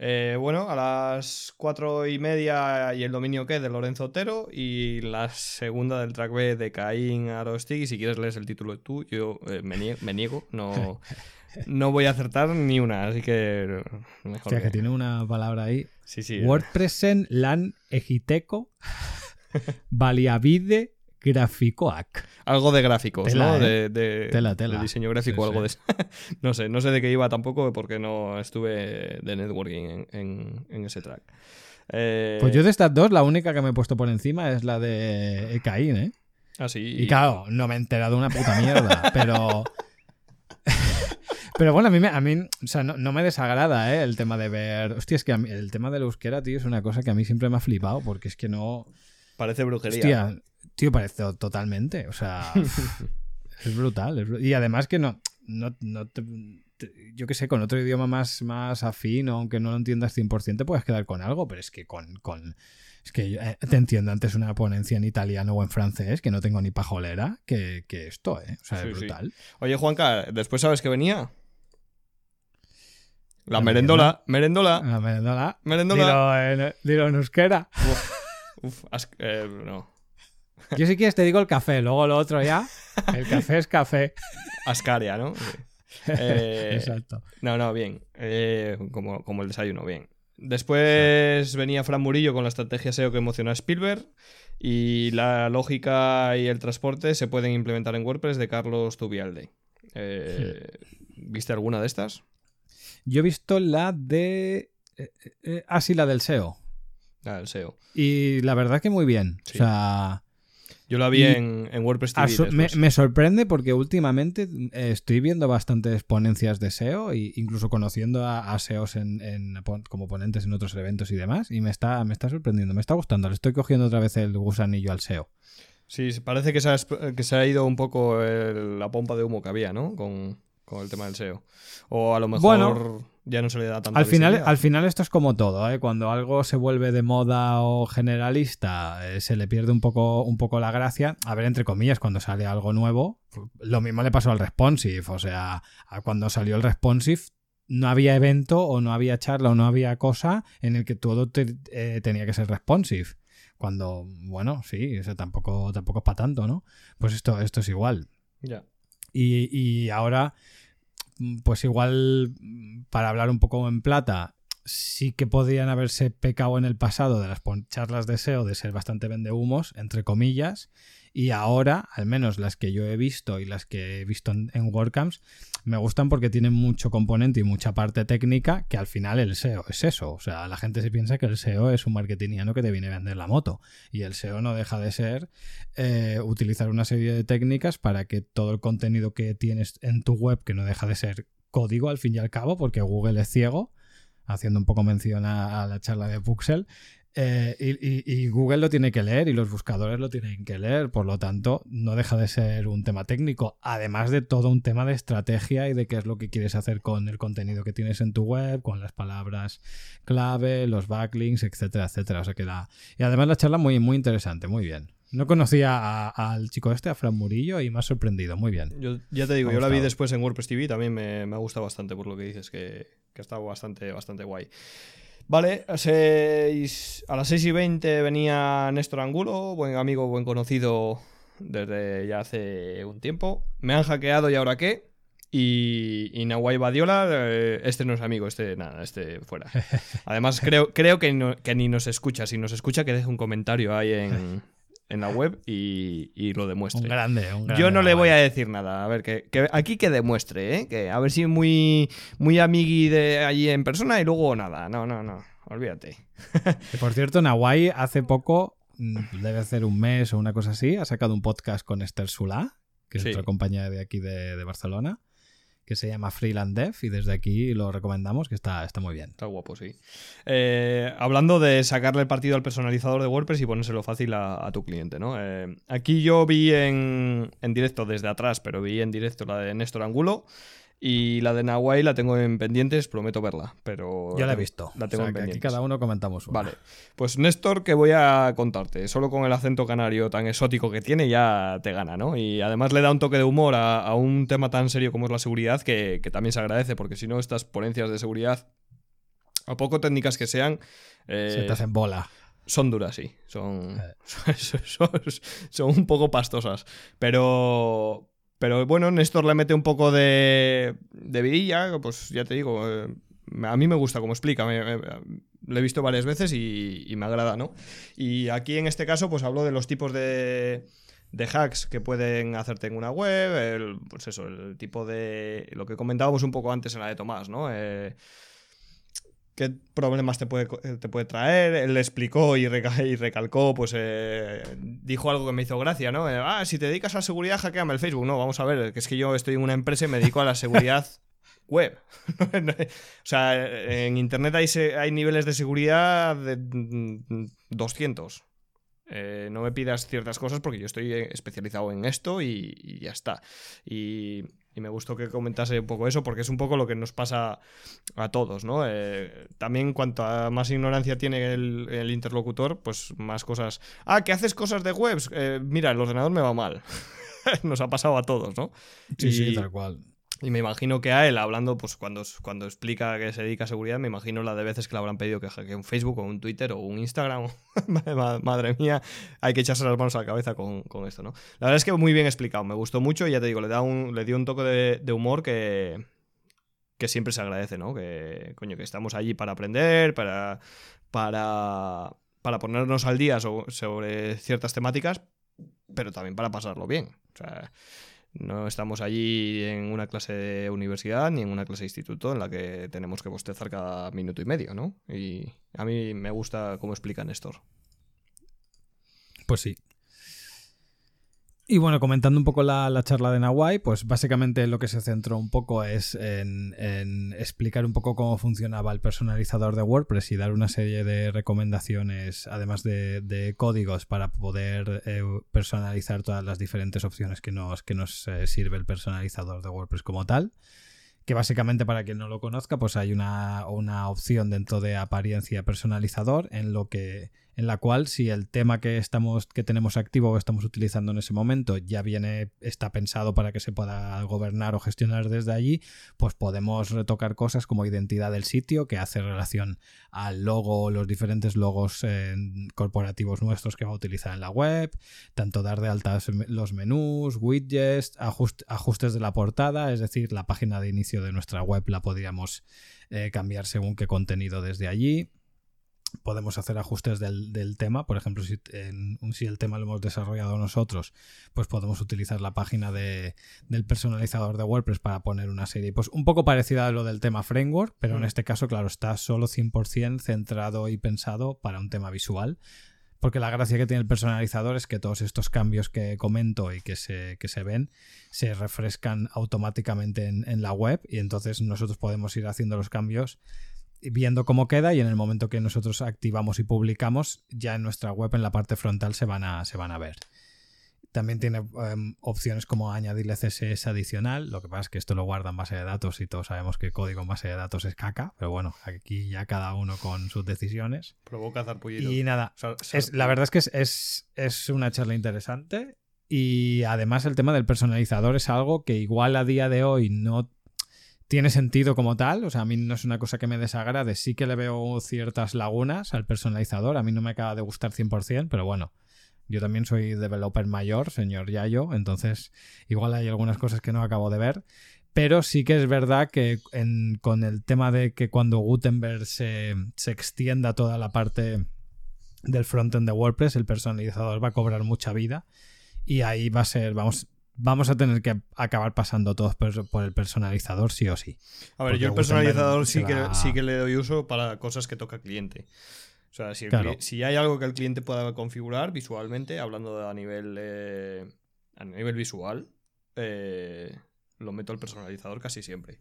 Eh, bueno, a las cuatro y media y el dominio que de Lorenzo Otero y la segunda del track B de Caín Arostig. Y si quieres lees el título tú, yo eh, me, niego, no, no voy a acertar ni una, así que mejor. que... tiene una palabra ahí. Sí, sí. WordPressen lan egiteco valiavide Graficoac. Algo de gráficos, ¿no? ¿eh? De, tela, tela. de, diseño gráfico, algo de eso. no sé, no sé de qué iba tampoco porque no estuve de networking en, ese track. Eh, pues yo de estas dos, la única que me he puesto por encima es la de Caín, ¿eh? Ah, sí. Y claro, no me he enterado de una puta mierda, pero... Pero bueno, a mí, a mí o sea, no, me desagrada ¿eh? el tema de ver... Hostia, es que el tema de la euskera, tío, es una cosa que a mí siempre me ha flipado porque es que no... Parece brujería. Hostia, Tío, parece totalmente. O sea, es brutal. y además que no, no, yo qué sé, con otro idioma más, más afín, aunque no lo entiendas 100%, te puedes quedar con algo, pero es que con... con es que eh, te entiendo antes una ponencia en italiano o en francés, que no tengo ni pajolera, que, que esto, ¿eh? O sea, es brutal. Oye, Juanca, ¿después sabes que venía? La merendola, merendola. La merendola. Merendola. Dilo en, dilo en euskera. Uf, uf, as- eh, no. Yo si quieres te digo el café, luego lo otro ya. El café es café. Ascaria, ¿no? Sí. Eh, Exacto. No, no, bien. Eh, como, como el desayuno, bien. Después venía Fran Murillo con la estrategia SEO que emociona a Spielberg. Y la lógica y el transporte se pueden implementar en WordPress de Carlos Tubialde. Eh, ¿Viste alguna de estas? Yo he visto la de. eh, eh, ah, sí, la del SEO. Ah, el SEO. Y la verdad que muy bien. Sí. O sea, Yo la vi en, en WordPress TV. me, sorprende porque últimamente eh, estoy viendo bastantes ponencias de SEO e incluso conociendo a, a SEOs en, en pon- como ponentes en otros eventos y demás. Y me está, me está sorprendiendo, me está gustando. Le estoy cogiendo otra vez el gusanillo al SEO. Sí, parece que se ha, que se ha ido un poco el- la pompa de humo que había, ¿no? Con, con el tema del SEO. O a lo mejor Bueno, ya no se le da tanta Al final, al final esto es como todo, ¿eh? cuando algo se vuelve de moda o generalista, eh, se le pierde un poco, un poco la gracia. A ver, entre comillas, cuando sale algo nuevo, lo mismo le pasó al responsive, o sea, cuando salió el responsive no había evento o no había charla o no había cosa en el que todo te- eh, tenía que ser responsive. Cuando, bueno, sí, eso tampoco, tampoco es para tanto, ¿no? Pues esto, esto es igual. Ya. Y, y ahora, pues igual, mm, para hablar un poco en plata, sí que podrían haberse pecado en el pasado de las charlas de SEO de ser bastante vendehumos, entre comillas, y ahora, al menos las que yo he visto y las que he visto en, en WordCamps, me gustan porque tienen mucho componente y mucha parte técnica que al final el SEO es eso. O sea, la gente se piensa que el SEO es un marketingiano que te viene a vender la moto. Y el SEO no deja de ser eh, utilizar una serie de técnicas para que todo el contenido que tienes en tu web, que no deja de ser código al fin y al cabo, porque Google es ciego, haciendo un poco mención a, a la charla de Puxel, eh, y, y- y Google lo tiene que leer y los buscadores lo tienen que leer, por lo tanto, no deja de ser un tema técnico, además de todo un tema de estrategia y de qué es lo que quieres hacer con el contenido que tienes en tu web, con las palabras clave, los backlinks, etcétera, etcétera. O sea que la... Y además la charla muy, muy interesante, muy bien. No conocía al chico este, a Fran Murillo, y me ha sorprendido, muy bien. Yo ya te digo, Me yo la vi después en WordPress TV, también me, me ha gustado bastante por lo que dices, que, que ha estado bastante, bastante guay. Vale, a, seis- a las 6 y 20 venía Néstor Angulo, buen amigo, buen conocido desde ya hace un tiempo. Me han hackeado y ahora qué. Y, y Nawai Badiola, eh, este no es amigo, este nada, este fuera. Además, creo, creo que, no- que ni nos escucha. Si nos escucha, que deje un comentario ahí en, en la web y, y lo demuestre. Un grande, un grande. Yo no le voy a decir nada. A ver, que, que aquí que demuestre, ¿eh? Que a ver si muy, muy amigui de allí en persona y luego nada. No, no, no. Olvídate. Que, Por cierto, Nawai hace poco, mm, debe ser un mes o una cosa así, ha sacado un podcast con Esther Sulá, que es Sí. otra compañía de aquí de, de Barcelona, que se llama Freeland Dev y desde aquí lo recomendamos, que está, está muy bien. Está guapo, sí. Eh, hablando de sacarle el partido al personalizador de WordPress y ponérselo fácil a, tu cliente, ¿no? Eh, aquí yo vi en, en directo desde atrás, pero vi en directo la de Néstor Angulo y la de Nawai la tengo en pendientes, prometo verla, pero... Yo la he visto. La tengo O sea, en que aquí pendientes. cada uno comentamos una. Vale, pues Néstor, que voy a contarte, solo con el acento canario tan exótico que tiene ya te gana, ¿no? Y además le da un toque de humor a, a un tema tan serio como es la seguridad que, que también se agradece, porque si no, estas ponencias de seguridad, a poco técnicas que sean, eh, Se te hacen bola. son duras, sí, son, Eh. son, son un poco pastosas, pero... Pero bueno, Néstor le mete un poco de, de vidilla, pues ya te digo, eh, a mí me gusta como explica, me- he visto varias veces y, y me agrada, ¿no? Y aquí en este caso, pues hablo de los tipos de, de hacks que pueden hacerte en una web, el, pues eso, el tipo de... lo que comentábamos un poco antes en la de Tomás, ¿no? Eh, qué problemas te puede, eh, te puede traer. Él le explicó y, reca- y recalcó, pues eh, dijo algo que me hizo gracia, ¿no? Eh, ah, si te dedicas a la seguridad, hackeame el Facebook. No, vamos a ver, que es que yo estoy en una empresa y me dedico a la seguridad web. o sea, en Internet hay, niveles de seguridad de mm, 200. Eh, no me pidas ciertas cosas porque yo estoy especializado en esto y, y ya está. Y, y me gustó que comentase un poco eso porque es un poco lo que nos pasa a todos, ¿no? Eh, también cuanto a más ignorancia tiene el, el interlocutor, pues más cosas. Ah, que haces cosas de webs. Eh, mira, el ordenador me va mal. nos ha pasado a todos, ¿no? Sí, Y- sí, tal cual. Y me imagino que a él, hablando, pues cuando, cuando explica que se dedica a seguridad, me imagino la de veces que le habrán pedido que hackee un Facebook o un Twitter o un Instagram. Madre mía, hay que echarse las manos a la cabeza con, esto, ¿no? La verdad es que muy bien explicado, me gustó mucho y ya te digo, le, da un, le dio un toque de, humor que, que siempre se agradece, ¿no? Que, coño, que estamos allí para aprender, para, para, para ponernos al día sobre ciertas temáticas, pero también para pasarlo bien. O sea, no estamos allí en una clase de universidad ni en una clase de instituto en la que tenemos que bostezar cada minuto y medio, ¿no? Y a mí me gusta cómo explica Néstor. Pues sí. Y bueno, comentando un poco la, charla de Nawai, pues básicamente lo que se centró un poco es en, explicar un poco cómo funcionaba el personalizador de WordPress y dar una serie de recomendaciones, además de, códigos para poder eh, personalizar todas las diferentes opciones que nos, que nos eh, sirve el personalizador de WordPress como tal. Que básicamente para quien no lo conozca, pues hay una, una, opción dentro de apariencia personalizador en lo que en la cual si el tema que estamos que tenemos activo o estamos utilizando en ese momento ya viene está pensado para que se pueda gobernar o gestionar desde allí, pues podemos retocar cosas como identidad del sitio que hace relación al logo, los diferentes logos eh, corporativos nuestros que va a utilizar en la web, tanto dar de alta los menús, widgets, ajustes de la portada, es decir, la página de inicio de nuestra web la podríamos eh, cambiar según qué contenido desde allí podemos hacer ajustes del, tema. Por ejemplo, si, si, el tema lo hemos desarrollado nosotros, pues podemos utilizar la página de, del personalizador de WordPress para poner una serie. Pues un poco parecida a lo del tema framework, pero en mm. este caso, claro, está solo 100% centrado y pensado para un tema visual. Porque la gracia que tiene el personalizador es que todos estos cambios que comento y que se, que se ven se refrescan automáticamente en, en la web y entonces nosotros podemos ir haciendo los cambios viendo cómo queda y en el momento que nosotros activamos y publicamos, ya en nuestra web en la parte frontal se van a, se van a ver. También tiene em, opciones como añadirle CSS adicional. Lo que pasa es que esto lo guarda en base de datos y todos sabemos que código en base de datos es caca. Pero bueno, aquí ya cada uno con sus decisiones. Provoca zarpullido. Y nada, la verdad es que es, es una charla interesante. Y además el tema del personalizador es algo que igual a día de hoy no tiene sentido como tal, o sea, a mí no es una cosa que me desagrade, sí que le veo ciertas lagunas al personalizador, a mí no me acaba de gustar 100%, pero bueno, yo también soy developer mayor, señor Yayo, entonces igual hay algunas cosas que no acabo de ver, pero sí que es verdad que con el tema de que cuando Gutenberg se, se extienda toda la parte del frontend de WordPress, el personalizador va a cobrar mucha vida y ahí va a ser, vamos, vamos a tener que acabar pasando todos por, el personalizador sí o sí. A ver, yo el personalizador sí que, sí que le doy uso para cosas que toca cliente. O sea, si, hay algo que el cliente pueda configurar visualmente, hablando a nivel, eh, a nivel visual, eh, lo meto al personalizador casi siempre.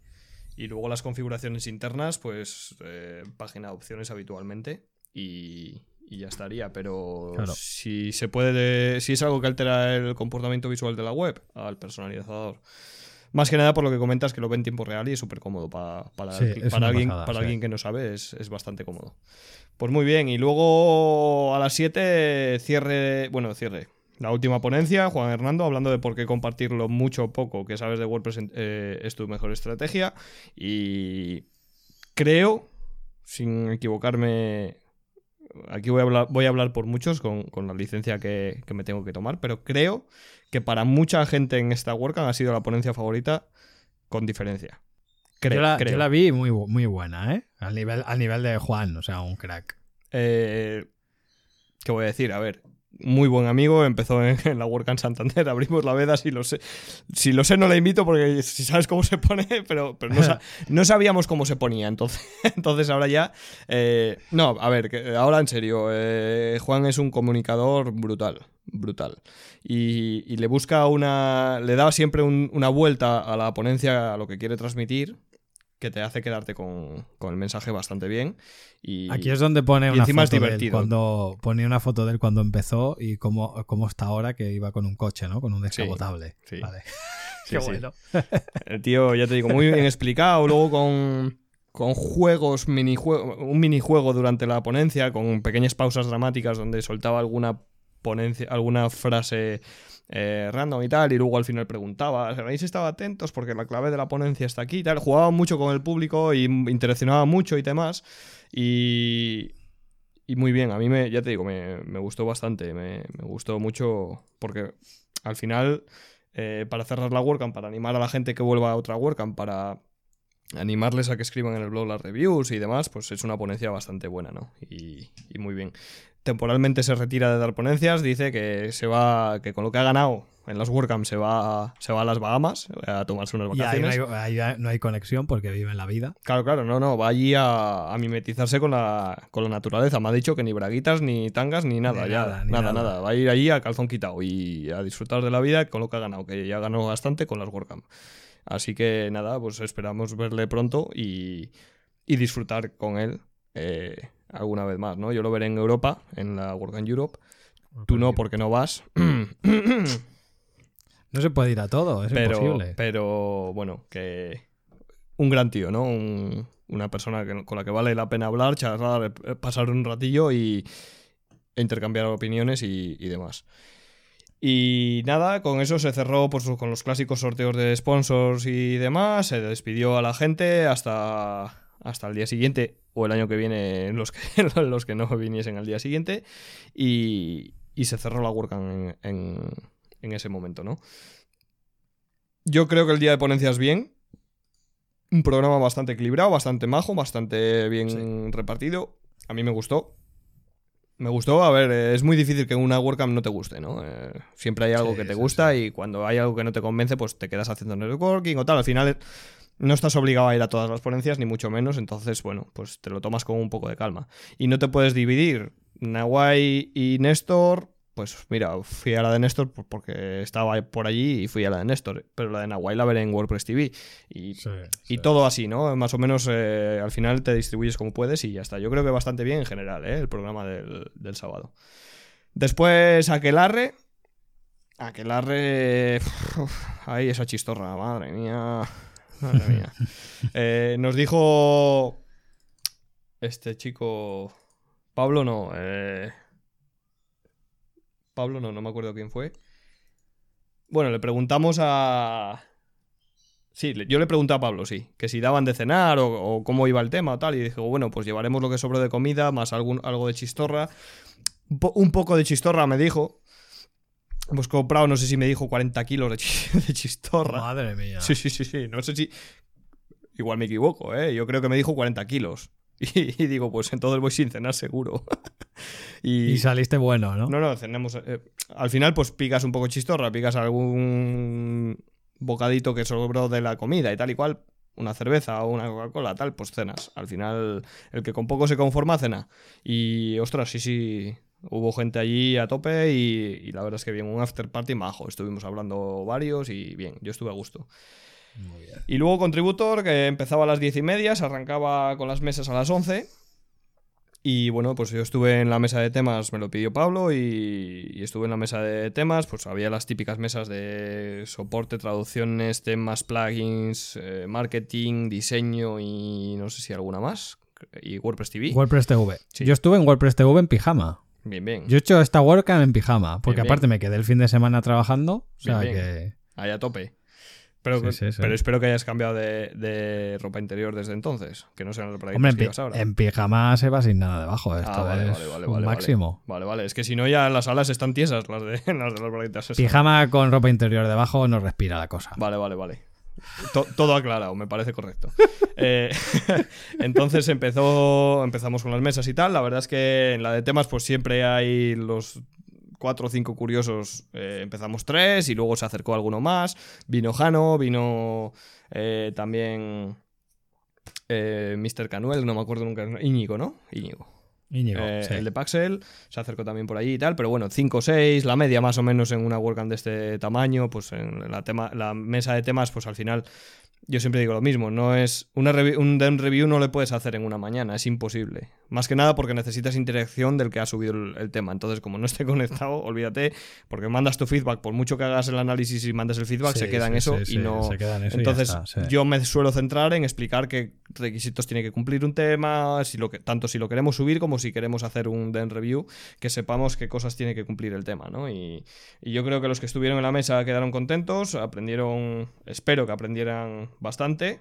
Y luego las configuraciones internas, pues eh, página de opciones habitualmente. Y, y ya estaría. Pero si se puede, si es algo que altera el comportamiento visual de la web, al personalizador. Más que nada por lo que comentas que lo ve en tiempo real y es súper cómodo para, para, alguien, para alguien que no sabe, es, bastante cómodo. Pues muy bien, y luego a las 7 cierre, bueno, cierre. La última ponencia, Juan Hernando, hablando de por qué compartirlo mucho o poco que sabes de WordPress eh, es tu mejor estrategia. Y creo, sin equivocarme aquí voy a hablar, voy a hablar por muchos con, la licencia que, me tengo que tomar, pero creo que para mucha gente en esta WordCamp ha sido la ponencia favorita con diferencia. Creo, yo, la, vi muy, muy buena, ¿eh? Al nivel, al nivel de Juan, o sea, un crack. Eh, ¿Qué voy a decir? A ver, muy buen amigo, empezó en, la WordCamp Santander, abrimos la veda, si lo sé, si lo sé no la invito porque si sabes cómo se pone, pero, pero no, sabíamos cómo se ponía, entonces, entonces ahora ya... Eh, no, a ver, ahora en serio, eh, Juan es un comunicador brutal, brutal. Y, le busca una... le da siempre una vuelta a la ponencia, a lo que quiere transmitir, que te hace quedarte con, el mensaje bastante bien. Y, Aquí es donde pone una foto de él cuando ponía una foto de él cuando empezó y cómo, cómo está ahora que iba con un coche, ¿no? Con un descapotable. Vale. Qué bueno. El tío, ya te digo, muy bien explicado. Luego con, con juegos, minijuego, un minijuego durante la ponencia, con pequeñas pausas dramáticas donde soltaba alguna ponencia, alguna frase eh, random y tal, y luego al final preguntaba, ¿habéis estado atentos? Porque la clave de la ponencia está aquí y tal. Jugaba mucho con el público y interaccionaba mucho y demás. Y, y muy bien, a mí me, ya te digo, me, gustó bastante, me, gustó mucho porque al final, eh, para cerrar la WordCamp, para animar a la gente que vuelva a otra WordCamp, para animarles a que escriban en el blog las reviews y demás, pues es una ponencia bastante buena, ¿no? Y, y muy bien temporalmente se retira de dar ponencias, dice que se va, que con lo que ha ganado en las WordCamp se va, se va a las Bahamas a tomarse unas vacaciones. Y ahí no, hay, conexión porque vive en la vida. Claro, claro, no, no, va allí a, mimetizarse con la, con la naturaleza. Me ha dicho que ni braguitas, ni tangas, ni nada, ya. Nada, nada, Va a ir allí a calzón quitado y a disfrutar de la vida con lo que ha ganado, que ya ganó bastante con las WordCamp. Así que nada, pues esperamos verle pronto y, y disfrutar con él. Eh, alguna vez más, ¿no? Yo lo veré en Europa, en la WordCamp Europe. Tú no, porque no vas. no se puede ir a todo, es pero, imposible. Pero bueno, que un gran tío, ¿no? una persona con la que vale la pena hablar, charlar, eh, pasar un ratillo y intercambiar opiniones y, demás. Y nada, con eso se cerró pues, con los clásicos sorteos de sponsors y demás. Se despidió a la gente hasta, hasta el día siguiente o el año que viene los que, los que no viniesen al día siguiente y, se cerró la WordCamp en, ese momento, ¿no? Yo creo que el día de ponencias bien, un programa bastante equilibrado, bastante majo, bastante bien repartido, a mí me gustó. Me gustó, a ver, es muy difícil que una WordCamp no te guste, ¿no? Eh, siempre hay algo que te gusta y cuando hay algo que no te convence, pues te quedas haciendo networking o tal. Al final no estás obligado a ir a todas las ponencias, ni mucho menos, entonces, bueno, pues te lo tomas con un poco de calma. Y no te puedes dividir. Nahuay y Néstor, pues mira, fui a la de Néstor porque estaba por allí y fui a la de Néstor, pero la de Nahuay la veré en WordPress TV. Y, y todo así, ¿no? Más o menos eh, al final te distribuyes como puedes y ya está. Yo creo que bastante bien en general, ¿eh? El programa del, del sábado. Después Aquelarre. Aquelarre... Ay, esa chistorra, madre mía. Madre mía. Eh, nos dijo este chico. Pablo no. Eh, Pablo no, no me acuerdo quién fue. Bueno, le preguntamos a. Sí, yo le pregunté a Pablo, sí, que si daban de cenar o, cómo iba el tema o tal. Y dijo, bueno, pues llevaremos lo que sobró de comida, más algún, algo de chistorra. un poco de chistorra, me dijo. Hemos comprado, no sé si me dijo 40 kilos de, chistorra. Madre mía. Sí, sí, sí, sí. No sé si. Igual me equivoco, ¿eh? Yo creo que me dijo 40 kilos. Y, digo, pues entonces voy sin cenar seguro. y, saliste bueno, ¿no? No, no, cenamos. Eh, al final, pues picas un poco chistorra, picas algún bocadito que sobró de la comida y tal y cual. Una cerveza o una Coca-Cola, tal, pues cenas. Al final, el que con poco se conforma, cena. Y ostras, sí, sí. Hubo gente allí a tope y, la verdad es que bien, un after party majo. Estuvimos hablando varios y bien, yo estuve a gusto. Y luego Contributor, que empezaba a las diez y media, se arrancaba con las mesas a las 11. Y bueno, pues yo estuve en la mesa de temas, me lo pidió Pablo, y, estuve en la mesa de temas, pues había las típicas mesas de soporte, traducciones, temas, plugins, eh, marketing, diseño y no sé si alguna más. Y WordPress TV. WordPress TV. Yo estuve en WordPress TV en pijama. Bien, bien. Yo he hecho esta WordCamp en pijama, porque aparte me quedé el fin de semana trabajando. O sea que. Ahí a tope. Pero, pero espero que hayas cambiado de, ropa interior desde entonces, que no sean los Hombre, que ahora. en pijama se va sin nada debajo. Esto ah, vale, es vale, un máximo. Vale. vale, Es que si no, ya las alas están tiesas, las de, las de las Pijama con ropa interior debajo no respira la cosa. Vale, vale, vale todo aclarado, me parece correcto. Eh, entonces empezó, empezamos con las mesas y tal. La verdad es que en la de temas, pues siempre hay los cuatro o cinco curiosos. Eh, empezamos tres y luego se acercó alguno más. Vino Jano, vino eh, también Mr. Canuel, no me acuerdo nunca. Íñigo, ¿no? Íñigo. Eh, el de Paxel se acercó también por allí y tal, pero bueno, 5 o 6, la media más o menos en una WordCamp de este tamaño, pues en la, tema, la mesa de temas, pues al final yo siempre digo lo mismo, no es una un, review no le puedes hacer en una mañana, es imposible. Más que nada porque necesitas interacción del que ha subido el, tema. Entonces, como no esté conectado, olvídate, porque mandas tu feedback, por mucho que hagas el análisis y mandes el feedback, se queda en eso y no. Entonces, yo me suelo centrar en explicar qué requisitos tiene que cumplir un tema, si lo que, tanto si lo queremos subir como si queremos hacer un den review, que sepamos qué cosas tiene que cumplir el tema, ¿no? Y, y yo creo que los que estuvieron en la mesa quedaron contentos, aprendieron, espero que aprendieran bastante.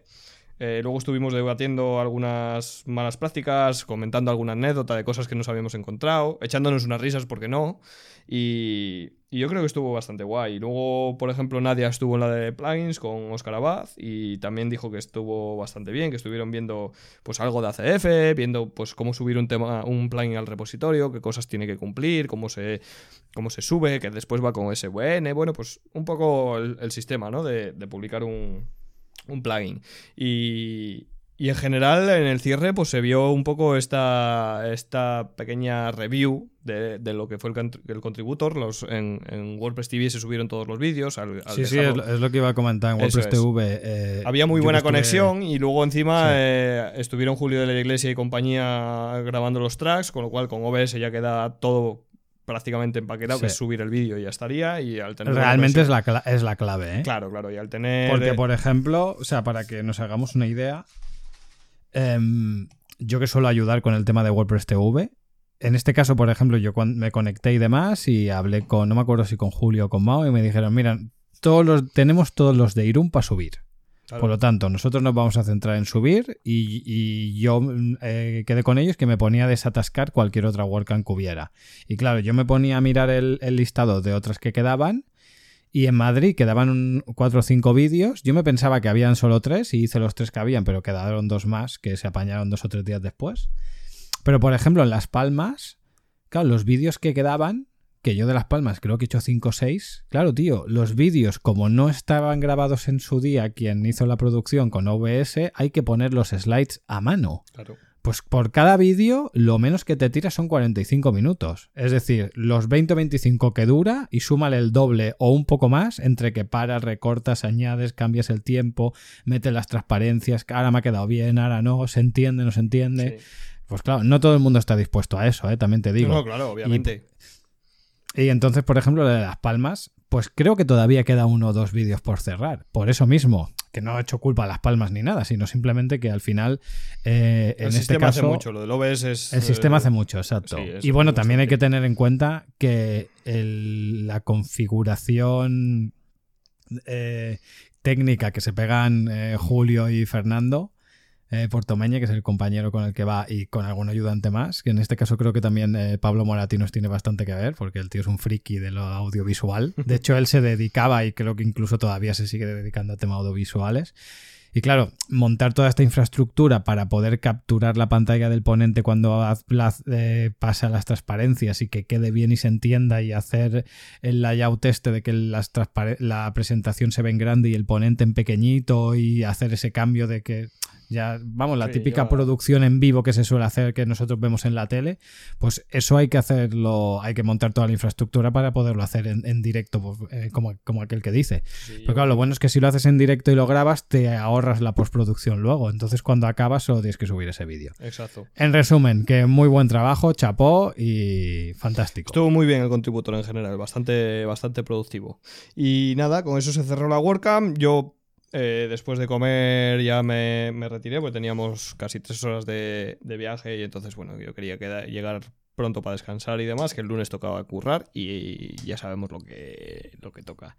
Eh, luego estuvimos debatiendo algunas malas prácticas, comentando alguna anécdota de cosas que nos habíamos encontrado, echándonos unas risas, porque no. Y, yo creo que estuvo bastante guay. Luego, por ejemplo, Nadia estuvo en la de plugins con Oscar Abad y también dijo que estuvo bastante bien, que estuvieron viendo pues algo de ACF, viendo pues cómo subir un tema, un plugin al repositorio, qué cosas tiene que cumplir, cómo se, cómo se sube, que después va con SVN, bueno, pues un poco el, sistema, ¿no? de publicar un, un plugin. Y, en general, en el cierre, pues se vio un poco esta, esta pequeña review de, lo que fue el, el contributor. Los, en, WordPress TV se subieron todos los vídeos. sí, sí, es, lo que iba a comentar en WordPress TV. Eh, Había muy buena conexión y luego encima eh, estuvieron Julio de la Iglesia y compañía grabando los tracks, con lo cual con OBS ya queda todo prácticamente empaquetado, que es subir el vídeo y ya estaría. Y al tener Realmente es la, es la clave, ¿eh? Claro, claro. Y al tener. Porque, por ejemplo, o sea, para que nos hagamos una idea, em, yo que suelo ayudar con el tema de WordPress TV. En este caso, por ejemplo, yo me conecté y demás y hablé con, no me acuerdo si con Julio o con Mao, y me dijeron, mira, todos los, tenemos todos los de Irún para subir. Por lo tanto, nosotros nos vamos a centrar en subir y, yo eh, quedé con ellos que me ponía a desatascar cualquier otra WordCamp que hubiera. Y claro, yo me ponía a mirar el, listado de otras que quedaban y en Madrid quedaban cuatro o cinco vídeos. Yo me pensaba que habían solo tres y hice los tres que habían, pero quedaron dos más que se apañaron dos o tres días después. Pero por ejemplo, en Las Palmas, claro, los vídeos que quedaban que yo de Las Palmas creo que he hecho 5 o 6. Claro, tío, los vídeos, como no estaban grabados en su día quien hizo la producción con OBS, hay que poner los slides a mano. Claro. Pues por cada vídeo, lo menos que te tiras son 45 minutos. Es decir, los 20 o 25 que dura y súmale el doble o un poco más entre que paras, recortas, añades, cambias el tiempo, metes las transparencias, ahora me ha quedado bien, ahora no, se entiende, no se entiende. Pues claro, no todo el mundo está dispuesto a eso, ¿eh? también te digo. No, claro, obviamente. Y entonces, por ejemplo, de Las Palmas, pues creo que todavía queda uno o dos vídeos por cerrar. Por eso mismo, que no ha hecho culpa a Las Palmas ni nada, sino simplemente que al final, eh, en este caso... hace mucho, lo del OBS es... El sistema hace mucho, exacto. y bueno, también hay que tener en cuenta que la configuración eh, técnica que se pegan eh, Julio y Fernando eh, Portomeña, que es el compañero con el que va, y con algún ayudante más, que en este caso creo que también eh, Pablo Moratinos tiene bastante que ver, porque el tío es un friki de lo audiovisual. De hecho, él se dedicaba, y creo que incluso todavía se sigue dedicando a temas audiovisuales. Y claro, montar toda esta infraestructura para poder capturar la pantalla del ponente cuando eh, pasa las transparencias y que quede bien y se entienda y hacer el layout este de que la presentación se ve en grande y el ponente en pequeñito y hacer ese cambio de que ya, vamos, la típica producción en vivo que se suele hacer que nosotros vemos en la tele, pues eso hay que hacerlo, hay que montar toda la infraestructura para poderlo hacer en, directo, pues, eh, como, como, aquel que dice. Pero claro, lo bueno es que si lo haces en directo y lo grabas, te ahorras la postproducción luego. Entonces, cuando acabas, solo tienes que subir ese vídeo. Exacto. En resumen, que muy buen trabajo, chapó y fantástico. Estuvo muy bien el contributor en general, bastante, bastante productivo. Y nada, con eso se cerró la WordCamp. Yo eh, después de comer ya me, retiré, porque teníamos casi tres horas de, viaje y entonces, bueno, yo quería llegar pronto para descansar y demás, que el lunes tocaba currar y, ya sabemos lo que, lo que toca.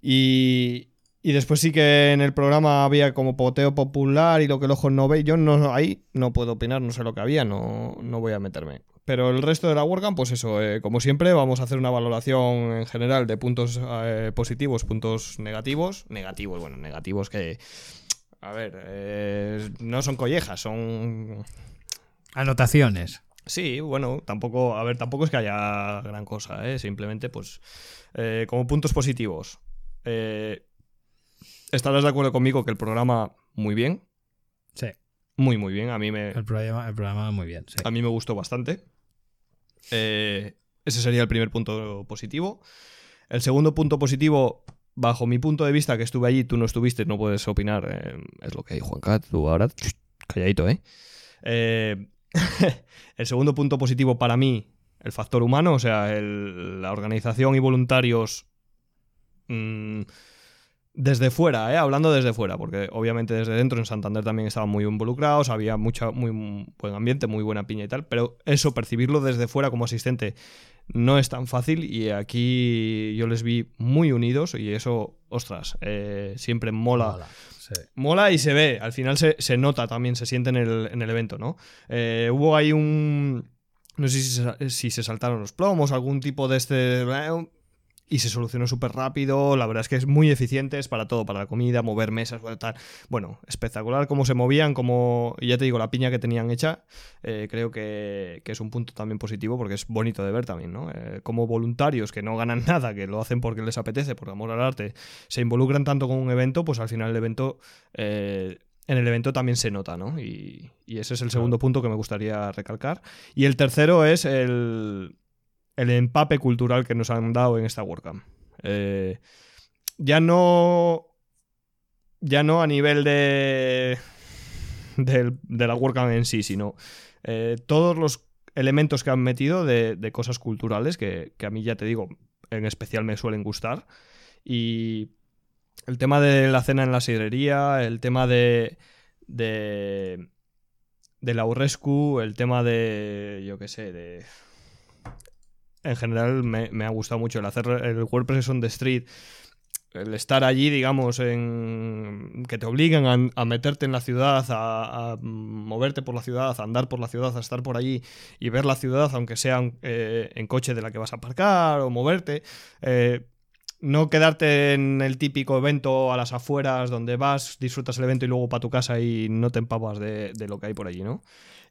Y, y después sí que en el programa había como poteo popular y lo que el ojo no ve. Yo no ahí no puedo opinar, no sé lo que había, no, no voy a meterme. Pero el resto de la WordCamp, pues eso, eh, como siempre, vamos a hacer una valoración en general de puntos eh, positivos, puntos negativos. Negativos, bueno, negativos que. A ver, eh, no son collejas, son. Anotaciones. Sí, bueno, tampoco. A ver, tampoco es que haya gran cosa, ¿eh? Simplemente, pues. como puntos positivos. estarás de acuerdo conmigo que el programa, muy bien. Sí. Muy, muy bien. A mí me. El programa, el programa muy bien. Sí. A mí me gustó bastante. Eh, ese sería el primer punto positivo. El segundo punto positivo, bajo mi punto de vista, que estuve allí, tú no estuviste, no puedes opinar, eh, es lo que hay, Juanca, tú ahora, calladito, ¿eh? ¿eh? el segundo punto positivo para mí, el factor humano, o sea, la organización y voluntarios mm, desde fuera, ¿eh? hablando desde fuera, porque obviamente desde dentro en Santander también estaban muy involucrados, había mucha, muy buen ambiente, muy buena piña y tal, pero eso, percibirlo desde fuera como asistente no es tan fácil y aquí yo les vi muy unidos y eso, ostras, eh, siempre mola. Mola, sí. Mola y se ve, al final se, se nota también, se siente en el, en el evento, ¿no? Eh, hubo ahí un... No sé si se, si se saltaron los plomos, algún tipo de este... Y se solucionó súper rápido, la verdad es que es muy eficiente, es para todo, para la comida, mover mesas, tal. Bueno, espectacular cómo se movían, como, y ya te digo, la piña que tenían hecha, eh, creo que, que es un punto también positivo porque es bonito de ver también, ¿no? Eh, como voluntarios que no ganan nada, que lo hacen porque les apetece, por amor al arte, se involucran tanto con un evento, pues al final el evento, eh, en el evento también se nota, ¿no? Y, y ese es el segundo punto que me gustaría recalcar. Y el tercero es el, el empape cultural que nos han dado en esta WordCamp. Eh, ya no. Ya no a nivel de. del- de la WordCamp en sí, sino eh, todos los elementos que han metido de, de cosas culturales que, que a mí ya te digo, en especial me suelen gustar. Y el tema de la cena en la sidrería, el tema de. de. de la Urrescu, el tema de. yo qué sé, de. En general me, ha gustado mucho el hacer el WordPress on the street. El estar allí, digamos, en que te obligan a, a meterte en la ciudad, a, moverte por la ciudad, a andar por la ciudad, a estar por allí y ver la ciudad, aunque sea eh, en coche de la que vas a aparcar o moverte. Eh, no quedarte en el típico evento a las afueras donde vas, disfrutas el evento y luego para tu casa y no te empapas de lo que hay por allí, ¿no?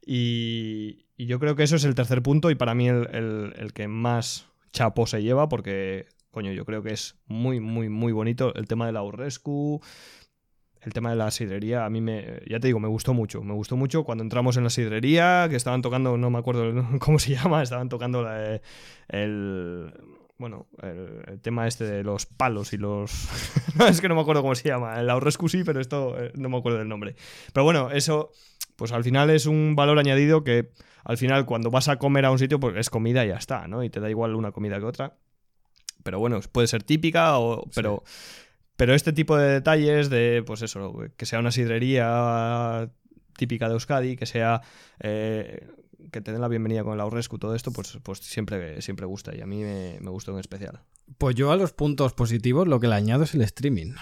Y, y yo creo que eso es el tercer punto y para mí el, el- que más chapo se lleva porque, coño, yo creo que es muy, muy, muy bonito el tema de la Urrescu, el tema de la sidrería, a mí me, ya te digo, me gustó mucho. Me gustó mucho cuando entramos en la sidrería, que estaban tocando, no me acuerdo cómo se llama, estaban tocando la- el, bueno, el, tema este de los palos y los... es que no me acuerdo cómo se llama. El Aurrescu sí, pero esto eh, no me acuerdo del nombre. Pero bueno, eso, pues al final es un valor añadido que al final cuando vas a comer a un sitio, pues es comida y ya está, ¿no? Y te da igual una comida que otra. Pero bueno, puede ser típica, o, pero, pero este tipo de detalles de, pues eso, que sea una sidrería típica de Euskadi, que sea... eh, que te den la bienvenida con el Aurrescu, todo esto, pues, pues siempre, siempre gusta y a mí me, me gustó en especial. Pues yo a los puntos positivos lo que le añado es el streaming.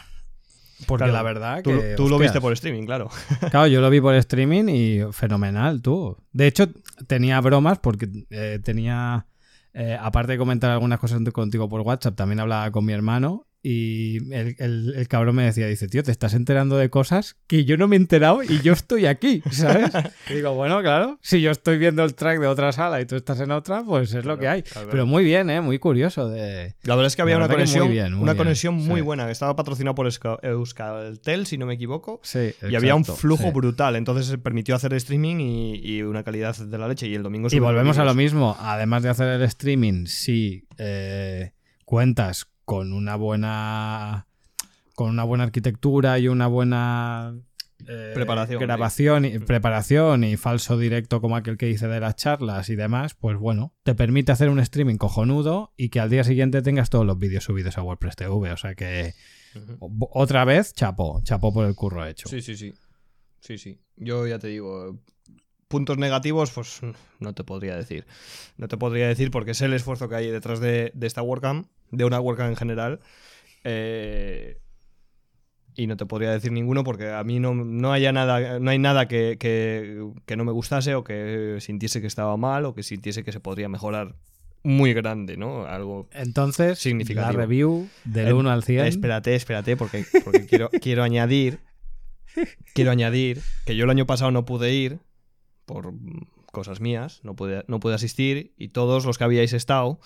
Porque Claro, la verdad Tú, que. tú lo viste por streaming, claro. Claro, yo lo vi por streaming y fenomenal, tú. De hecho, tenía bromas porque eh, tenía. eh, aparte de comentar algunas cosas contigo por WhatsApp, también hablaba con mi hermano y el, el- el cabrón me decía, dice, tío, te estás enterando de cosas que yo no me he enterado y yo estoy aquí, ¿sabes? Y digo, bueno, claro, si yo estoy viendo el track de otra sala y tú estás en otra, pues es lo que hay. claro. Pero muy bien, ¿eh? Muy curioso de... La verdad es que había una verdad que muy conexión, bien, muy una bien, conexión muy sí. buena, que estaba patrocinado por Euska- Euskaltel, si no me equivoco. Sí, Y había un exacto, flujo sí. brutal, entonces se permitió hacer streaming y, y una calidad de la leche. Y el domingo Y volvemos a lo mismo. Además de hacer el streaming, si eh, cuentas con una buena con una buena arquitectura y una buena eh, Preparación, grabación y preparación y falso directo como aquel que hice de las charlas y demás, pues bueno, te permite hacer un streaming cojonudo y que al día siguiente tengas todos los vídeos subidos a WordPress TV. O sea que otra vez, chapo, chapo por el curro hecho. Sí, sí, sí. Sí, sí. Yo ya te digo, puntos negativos, pues no te podría decir. No te podría decir porque es el esfuerzo que hay detrás de, de esta WordCamp, de una WordCamp en general. Eh, y no te podría decir ninguno porque a mí no, no haya nada, no hay nada que, que- que no me gustase o que sintiese que estaba mal o que sintiese que se podría mejorar muy grande, ¿no? Algo Entonces, Significativo. la review del Eh, 1 al 100. Espérate, espérate, porque, porque quiero, quiero añadir. Quiero añadir que yo el año pasado no pude ir por cosas mías, no pude, no pude asistir, y todos los que habíais estado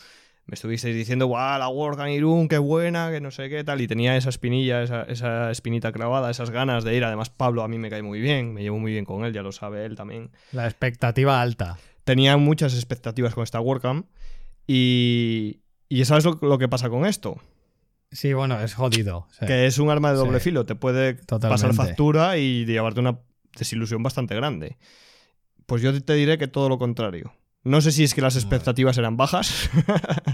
me estuvisteis diciendo, guau, la WordCamp Irún, qué buena, que no sé qué tal, y tenía esa espinilla, esa, esa espinita clavada, esas ganas de ir. Además, Pablo a mí me cae muy bien, me llevo muy bien con él, ya lo sabe él también. La expectativa alta. Tenía muchas expectativas con esta WordCamp, y, y ¿sabes lo, lo que pasa con esto? Sí, bueno, es jodido. sí. que es un arma de doble Sí. filo. Te puede Totalmente. pasar factura y llevarte una desilusión bastante grande. Pues yo te diré que todo lo contrario. No sé si es que las expectativas eran bajas.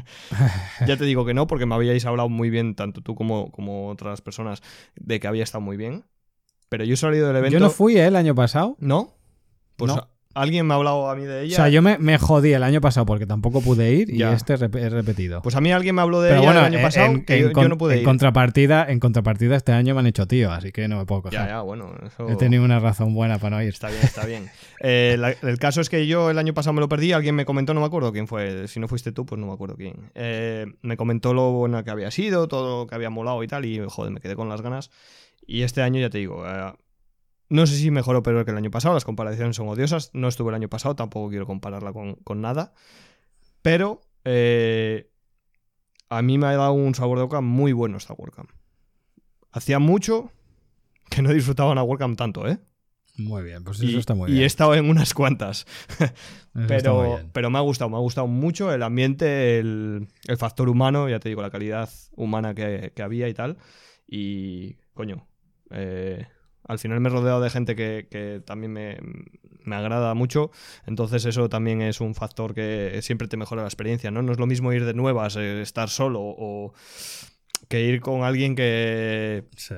ya te digo que no, porque me habíais hablado muy bien, tanto tú como, como otras personas, de que había estado muy bien. Pero yo he salido del evento. Yo no fui ¿eh? el año pasado. ¿No? Pues No. Alguien me ha hablado a mí de ella. O sea, yo me, me jodí el año pasado porque tampoco pude ir y Ya. este he repetido. Pues a mí alguien me habló de Pero ella bueno, el año en- pasado en, que en yo, no pude en ir. contrapartida, en contrapartida este año me han hecho tío, así que no me puedo Ya, quejar. ya, bueno. Eso... He tenido una razón buena para no ir. Está bien, está bien. Eh, la- el caso es que yo el año pasado me lo perdí, alguien me comentó, no me acuerdo quién fue, si no fuiste tú, pues no me acuerdo quién. Eh, me comentó lo buena que había sido, todo lo que había molado y tal, y joder, me quedé con las ganas. Y este año ya te digo, eh, no sé si mejor o peor que el año pasado, las comparaciones son odiosas, no estuve el año pasado, tampoco quiero compararla con, con nada, pero eh, a mí me ha dado un sabor de boca muy bueno esta WordCamp. Hacía mucho que no disfrutaba una WordCamp tanto, ¿eh? Muy bien, pues Y, eso está muy y bien. he estado en unas cuantas. Pero, pero me ha gustado, me ha gustado mucho el ambiente, el, el factor humano, ya te digo, la calidad humana que, que había y tal. Y, coño, eh, al final me he rodeado de gente que, que también me, me agrada mucho. Entonces eso también es un factor que siempre te mejora la experiencia, ¿no? No es lo mismo ir de nuevas, eh, estar solo o que ir con alguien que, Sí.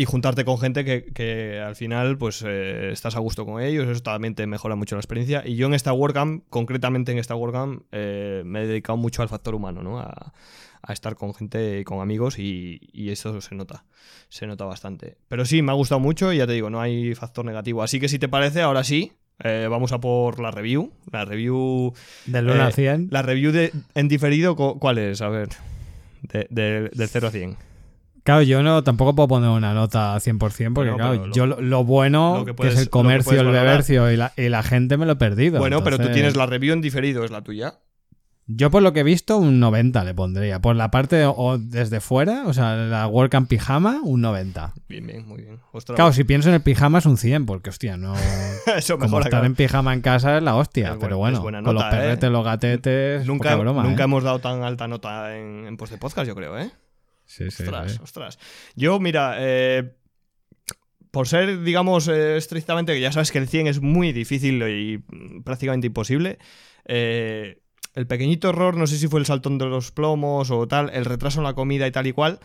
Y juntarte con gente que, que al final pues eh, estás a gusto con ellos, eso también te mejora mucho la experiencia. Y yo en esta WordCamp, concretamente en esta WordCamp, eh, me he dedicado mucho al factor humano, ¿no? A, a estar con gente, con amigos y, y eso se nota, se nota bastante. Pero sí, me ha gustado mucho y ya te digo, no hay factor negativo. Así que si te parece, ahora sí, eh, vamos a por la review. La review... Del 1 Eh, al 100. La review de, en diferido, cu- ¿cuál es? A ver, de- de- del 0 a 100. Claro, yo no tampoco puedo poner una nota 100% porque, Bueno, claro, lo- yo lo, bueno lo que es el comercio, el bebercio y la, y la gente me lo he perdido. Bueno, pero tú tienes la review en diferido, es la tuya. Yo por lo que he visto un 90 le pondría. Por la parte o desde fuera, o sea, la WordCamp pijama, un 90. Bien, bien, muy bien. Ostras, Claro, si pienso en el pijama es un 100, porque hostia, no... eso Como mejora. estar claro. en pijama en casa es la hostia, Es pero buena- bueno, con los ¿eh? perretes, los gatetes, Nunca, broma, nunca ¿eh? hemos dado tan alta nota en, en post de podcast, yo creo, ¿eh? Sí, sí, ostras, sí. ostras. Yo, mira, eh, por ser, digamos, eh, estrictamente, que ya sabes que el 100 es muy difícil y prácticamente imposible, eh, el pequeñito error, no sé si fue el saltón de los plomos o tal, el retraso en la comida y tal y cual,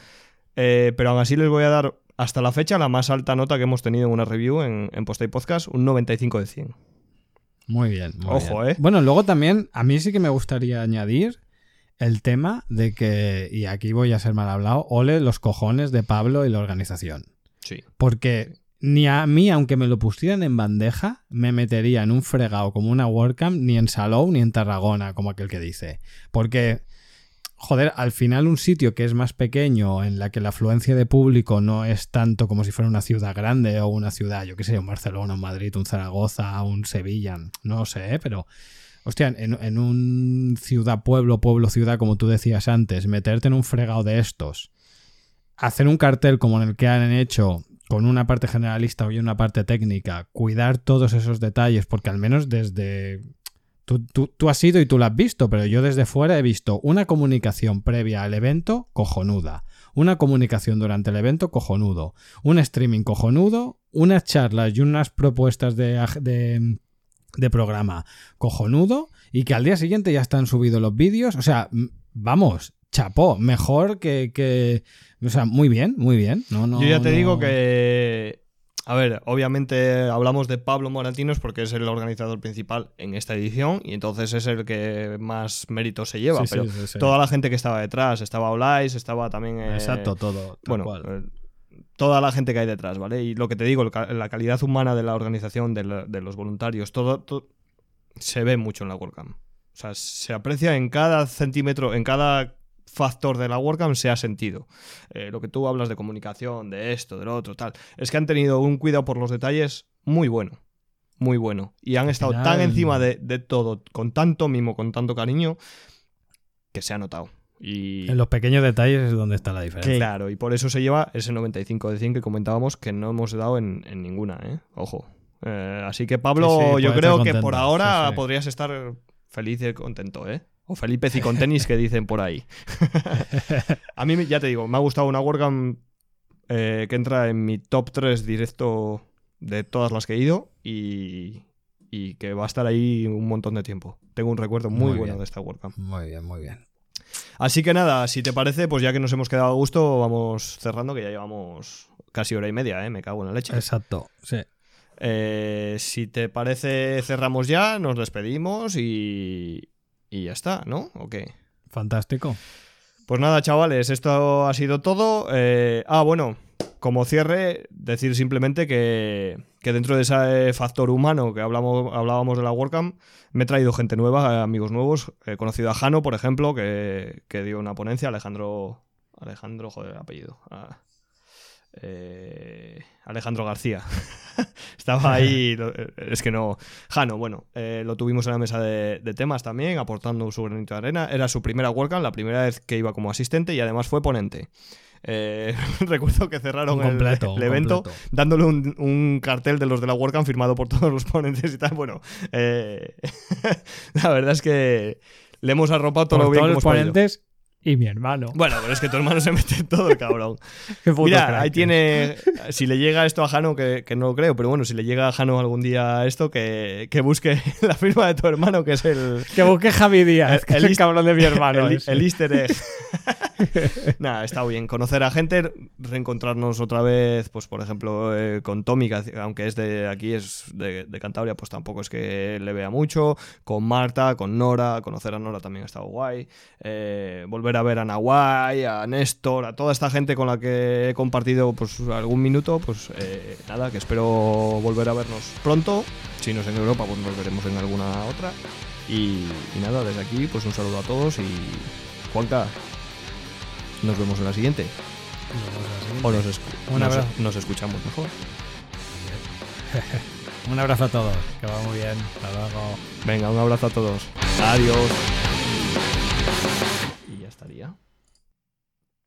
eh, pero aún así les voy a dar hasta la fecha la más alta nota que hemos tenido en una review en, en Post y Podcast, un 95 de 100. Muy bien. muy Ojo, bien. ¿eh? Bueno, luego también, a mí sí que me gustaría añadir el tema de que, y aquí voy a ser mal hablado, ole los cojones de Pablo y la organización. Sí. Porque ni a mí, aunque me lo pusieran en bandeja, me metería en un fregado como una WordCamp, ni en Salou ni en Tarragona, como aquel que dice. Porque, joder, al final un sitio que es más pequeño, en la que la afluencia de público no es tanto como si fuera una ciudad grande o una ciudad, yo qué sé, un Barcelona, un Madrid, un Zaragoza, un Sevilla, no sé, ¿eh? pero... Hostia, en, un ciudad, pueblo, pueblo, ciudad, como tú decías antes, meterte en un fregado de estos, hacer un cartel como en el que han hecho con una parte generalista y una parte técnica, cuidar todos esos detalles, porque al menos desde... Tú, tú- tú has ido y tú lo has visto, pero yo desde fuera he visto una comunicación previa al evento cojonuda, una comunicación durante el evento cojonudo, un streaming cojonudo, unas charlas y unas propuestas de, de programa cojonudo y que al día siguiente ya están subidos los vídeos. O sea, vamos, chapó, mejor que, que- O sea, muy bien, muy bien. No, no, Yo ya te no- digo que. A ver, obviamente hablamos de Pablo Moratinos porque es el organizador principal en esta edición y entonces es el que más méritos se lleva. Sí, pero sí, sí. toda la gente que estaba detrás, estaba Olais, estaba también. eh, Exacto, todo. Bueno, cual. eh, toda la gente que hay detrás, ¿vale? Y lo que te digo, la calidad humana de la organización, de, la- de los voluntarios, todo, to- se ve mucho en la WordCamp. O sea, se aprecia en cada centímetro, en cada factor de la WordCamp se ha sentido. Eh, lo que tú hablas de comunicación, de esto, de lo otro, tal. Es que han tenido un cuidado por los detalles muy bueno. Muy bueno. Y han estado tan encima de, de todo, con tanto mimo, con tanto cariño, que se ha notado. Y... En los pequeños detalles es donde está la diferencia. Claro, y por eso se lleva ese 95 de 100 que comentábamos que no hemos dado en, en ninguna, ¿eh? Ojo. Eh, así que Pablo, Sí, sí, yo creo que por ahora sí, sí. podrías estar feliz y contento, ¿eh? O Felipe y con tenis que dicen por ahí. A mí, ya te digo, me ha gustado una WordCamp eh, que entra en mi top 3 directo de todas las que he ido y, y que va a estar ahí un montón de tiempo. Tengo un recuerdo muy, Muy bueno bien. de esta WordCamp. Muy bien, muy bien. Así que nada, si te parece, pues ya que nos hemos quedado a gusto, vamos cerrando, que ya llevamos casi hora y media, ¿eh? Me cago en la leche. Exacto, sí. Eh, si te parece, cerramos ya, nos despedimos y, y ya está, ¿no? ¿O qué? Fantástico. Pues nada, chavales, esto ha sido todo. Eh, ah, bueno, como cierre, decir simplemente que, dentro de ese factor humano que hablamos, hablábamos de la WordCamp, me he traído gente nueva, amigos nuevos. He conocido a Jano, por ejemplo, que, dio una ponencia, Alejandro. Alejandro, joder, apellido. Ah, eh, Alejandro García. Estaba ahí, es que no. Jano, bueno, eh, lo tuvimos en la mesa de, de temas también, aportando su granito de arena. Era su primera WordCamp, la primera vez que iba como asistente y además fue ponente. Eh, recuerdo que cerraron el- evento completo. dándole un, un cartel de los de la WordCamp firmado por todos los ponentes y tal. Bueno, eh, la verdad es que le hemos arropado todo Por lo bien todos que los hemos ponentes y mi hermano. Bueno, pero es que tu hermano se mete en todo, el cabrón. Mira, crack, ahí tiene. Si le llega esto a Jano, que, que no lo creo, pero bueno, si le llega a Jano algún día esto, que, que busque la firma de tu hermano, que es el. Que busque Javi Díaz, que El- es el cabrón de mi hermano. el, easter egg. Nada, está bien. Conocer a gente, reencontrarnos otra vez, pues por ejemplo, eh, con Tommy, que aunque es de aquí, es de, de Cantabria, pues tampoco es que le vea mucho. Con Marta, con Nora, conocer a Nora también ha estado guay. Eh, volver a ver a Nahuay, a Néstor, a toda esta gente con la que he compartido pues algún minuto, pues eh, nada, que espero volver a vernos pronto. Si no es en Europa, pues nos veremos en alguna otra. Y, y nada, desde aquí, pues un saludo a todos y Juanca, nos vemos en la siguiente. O nos, escu- Un nos- abrazo. nos escuchamos mejor. Un abrazo a todos, que va muy bien. Hasta luego. Venga, un abrazo a todos. Adiós. Ya estaría.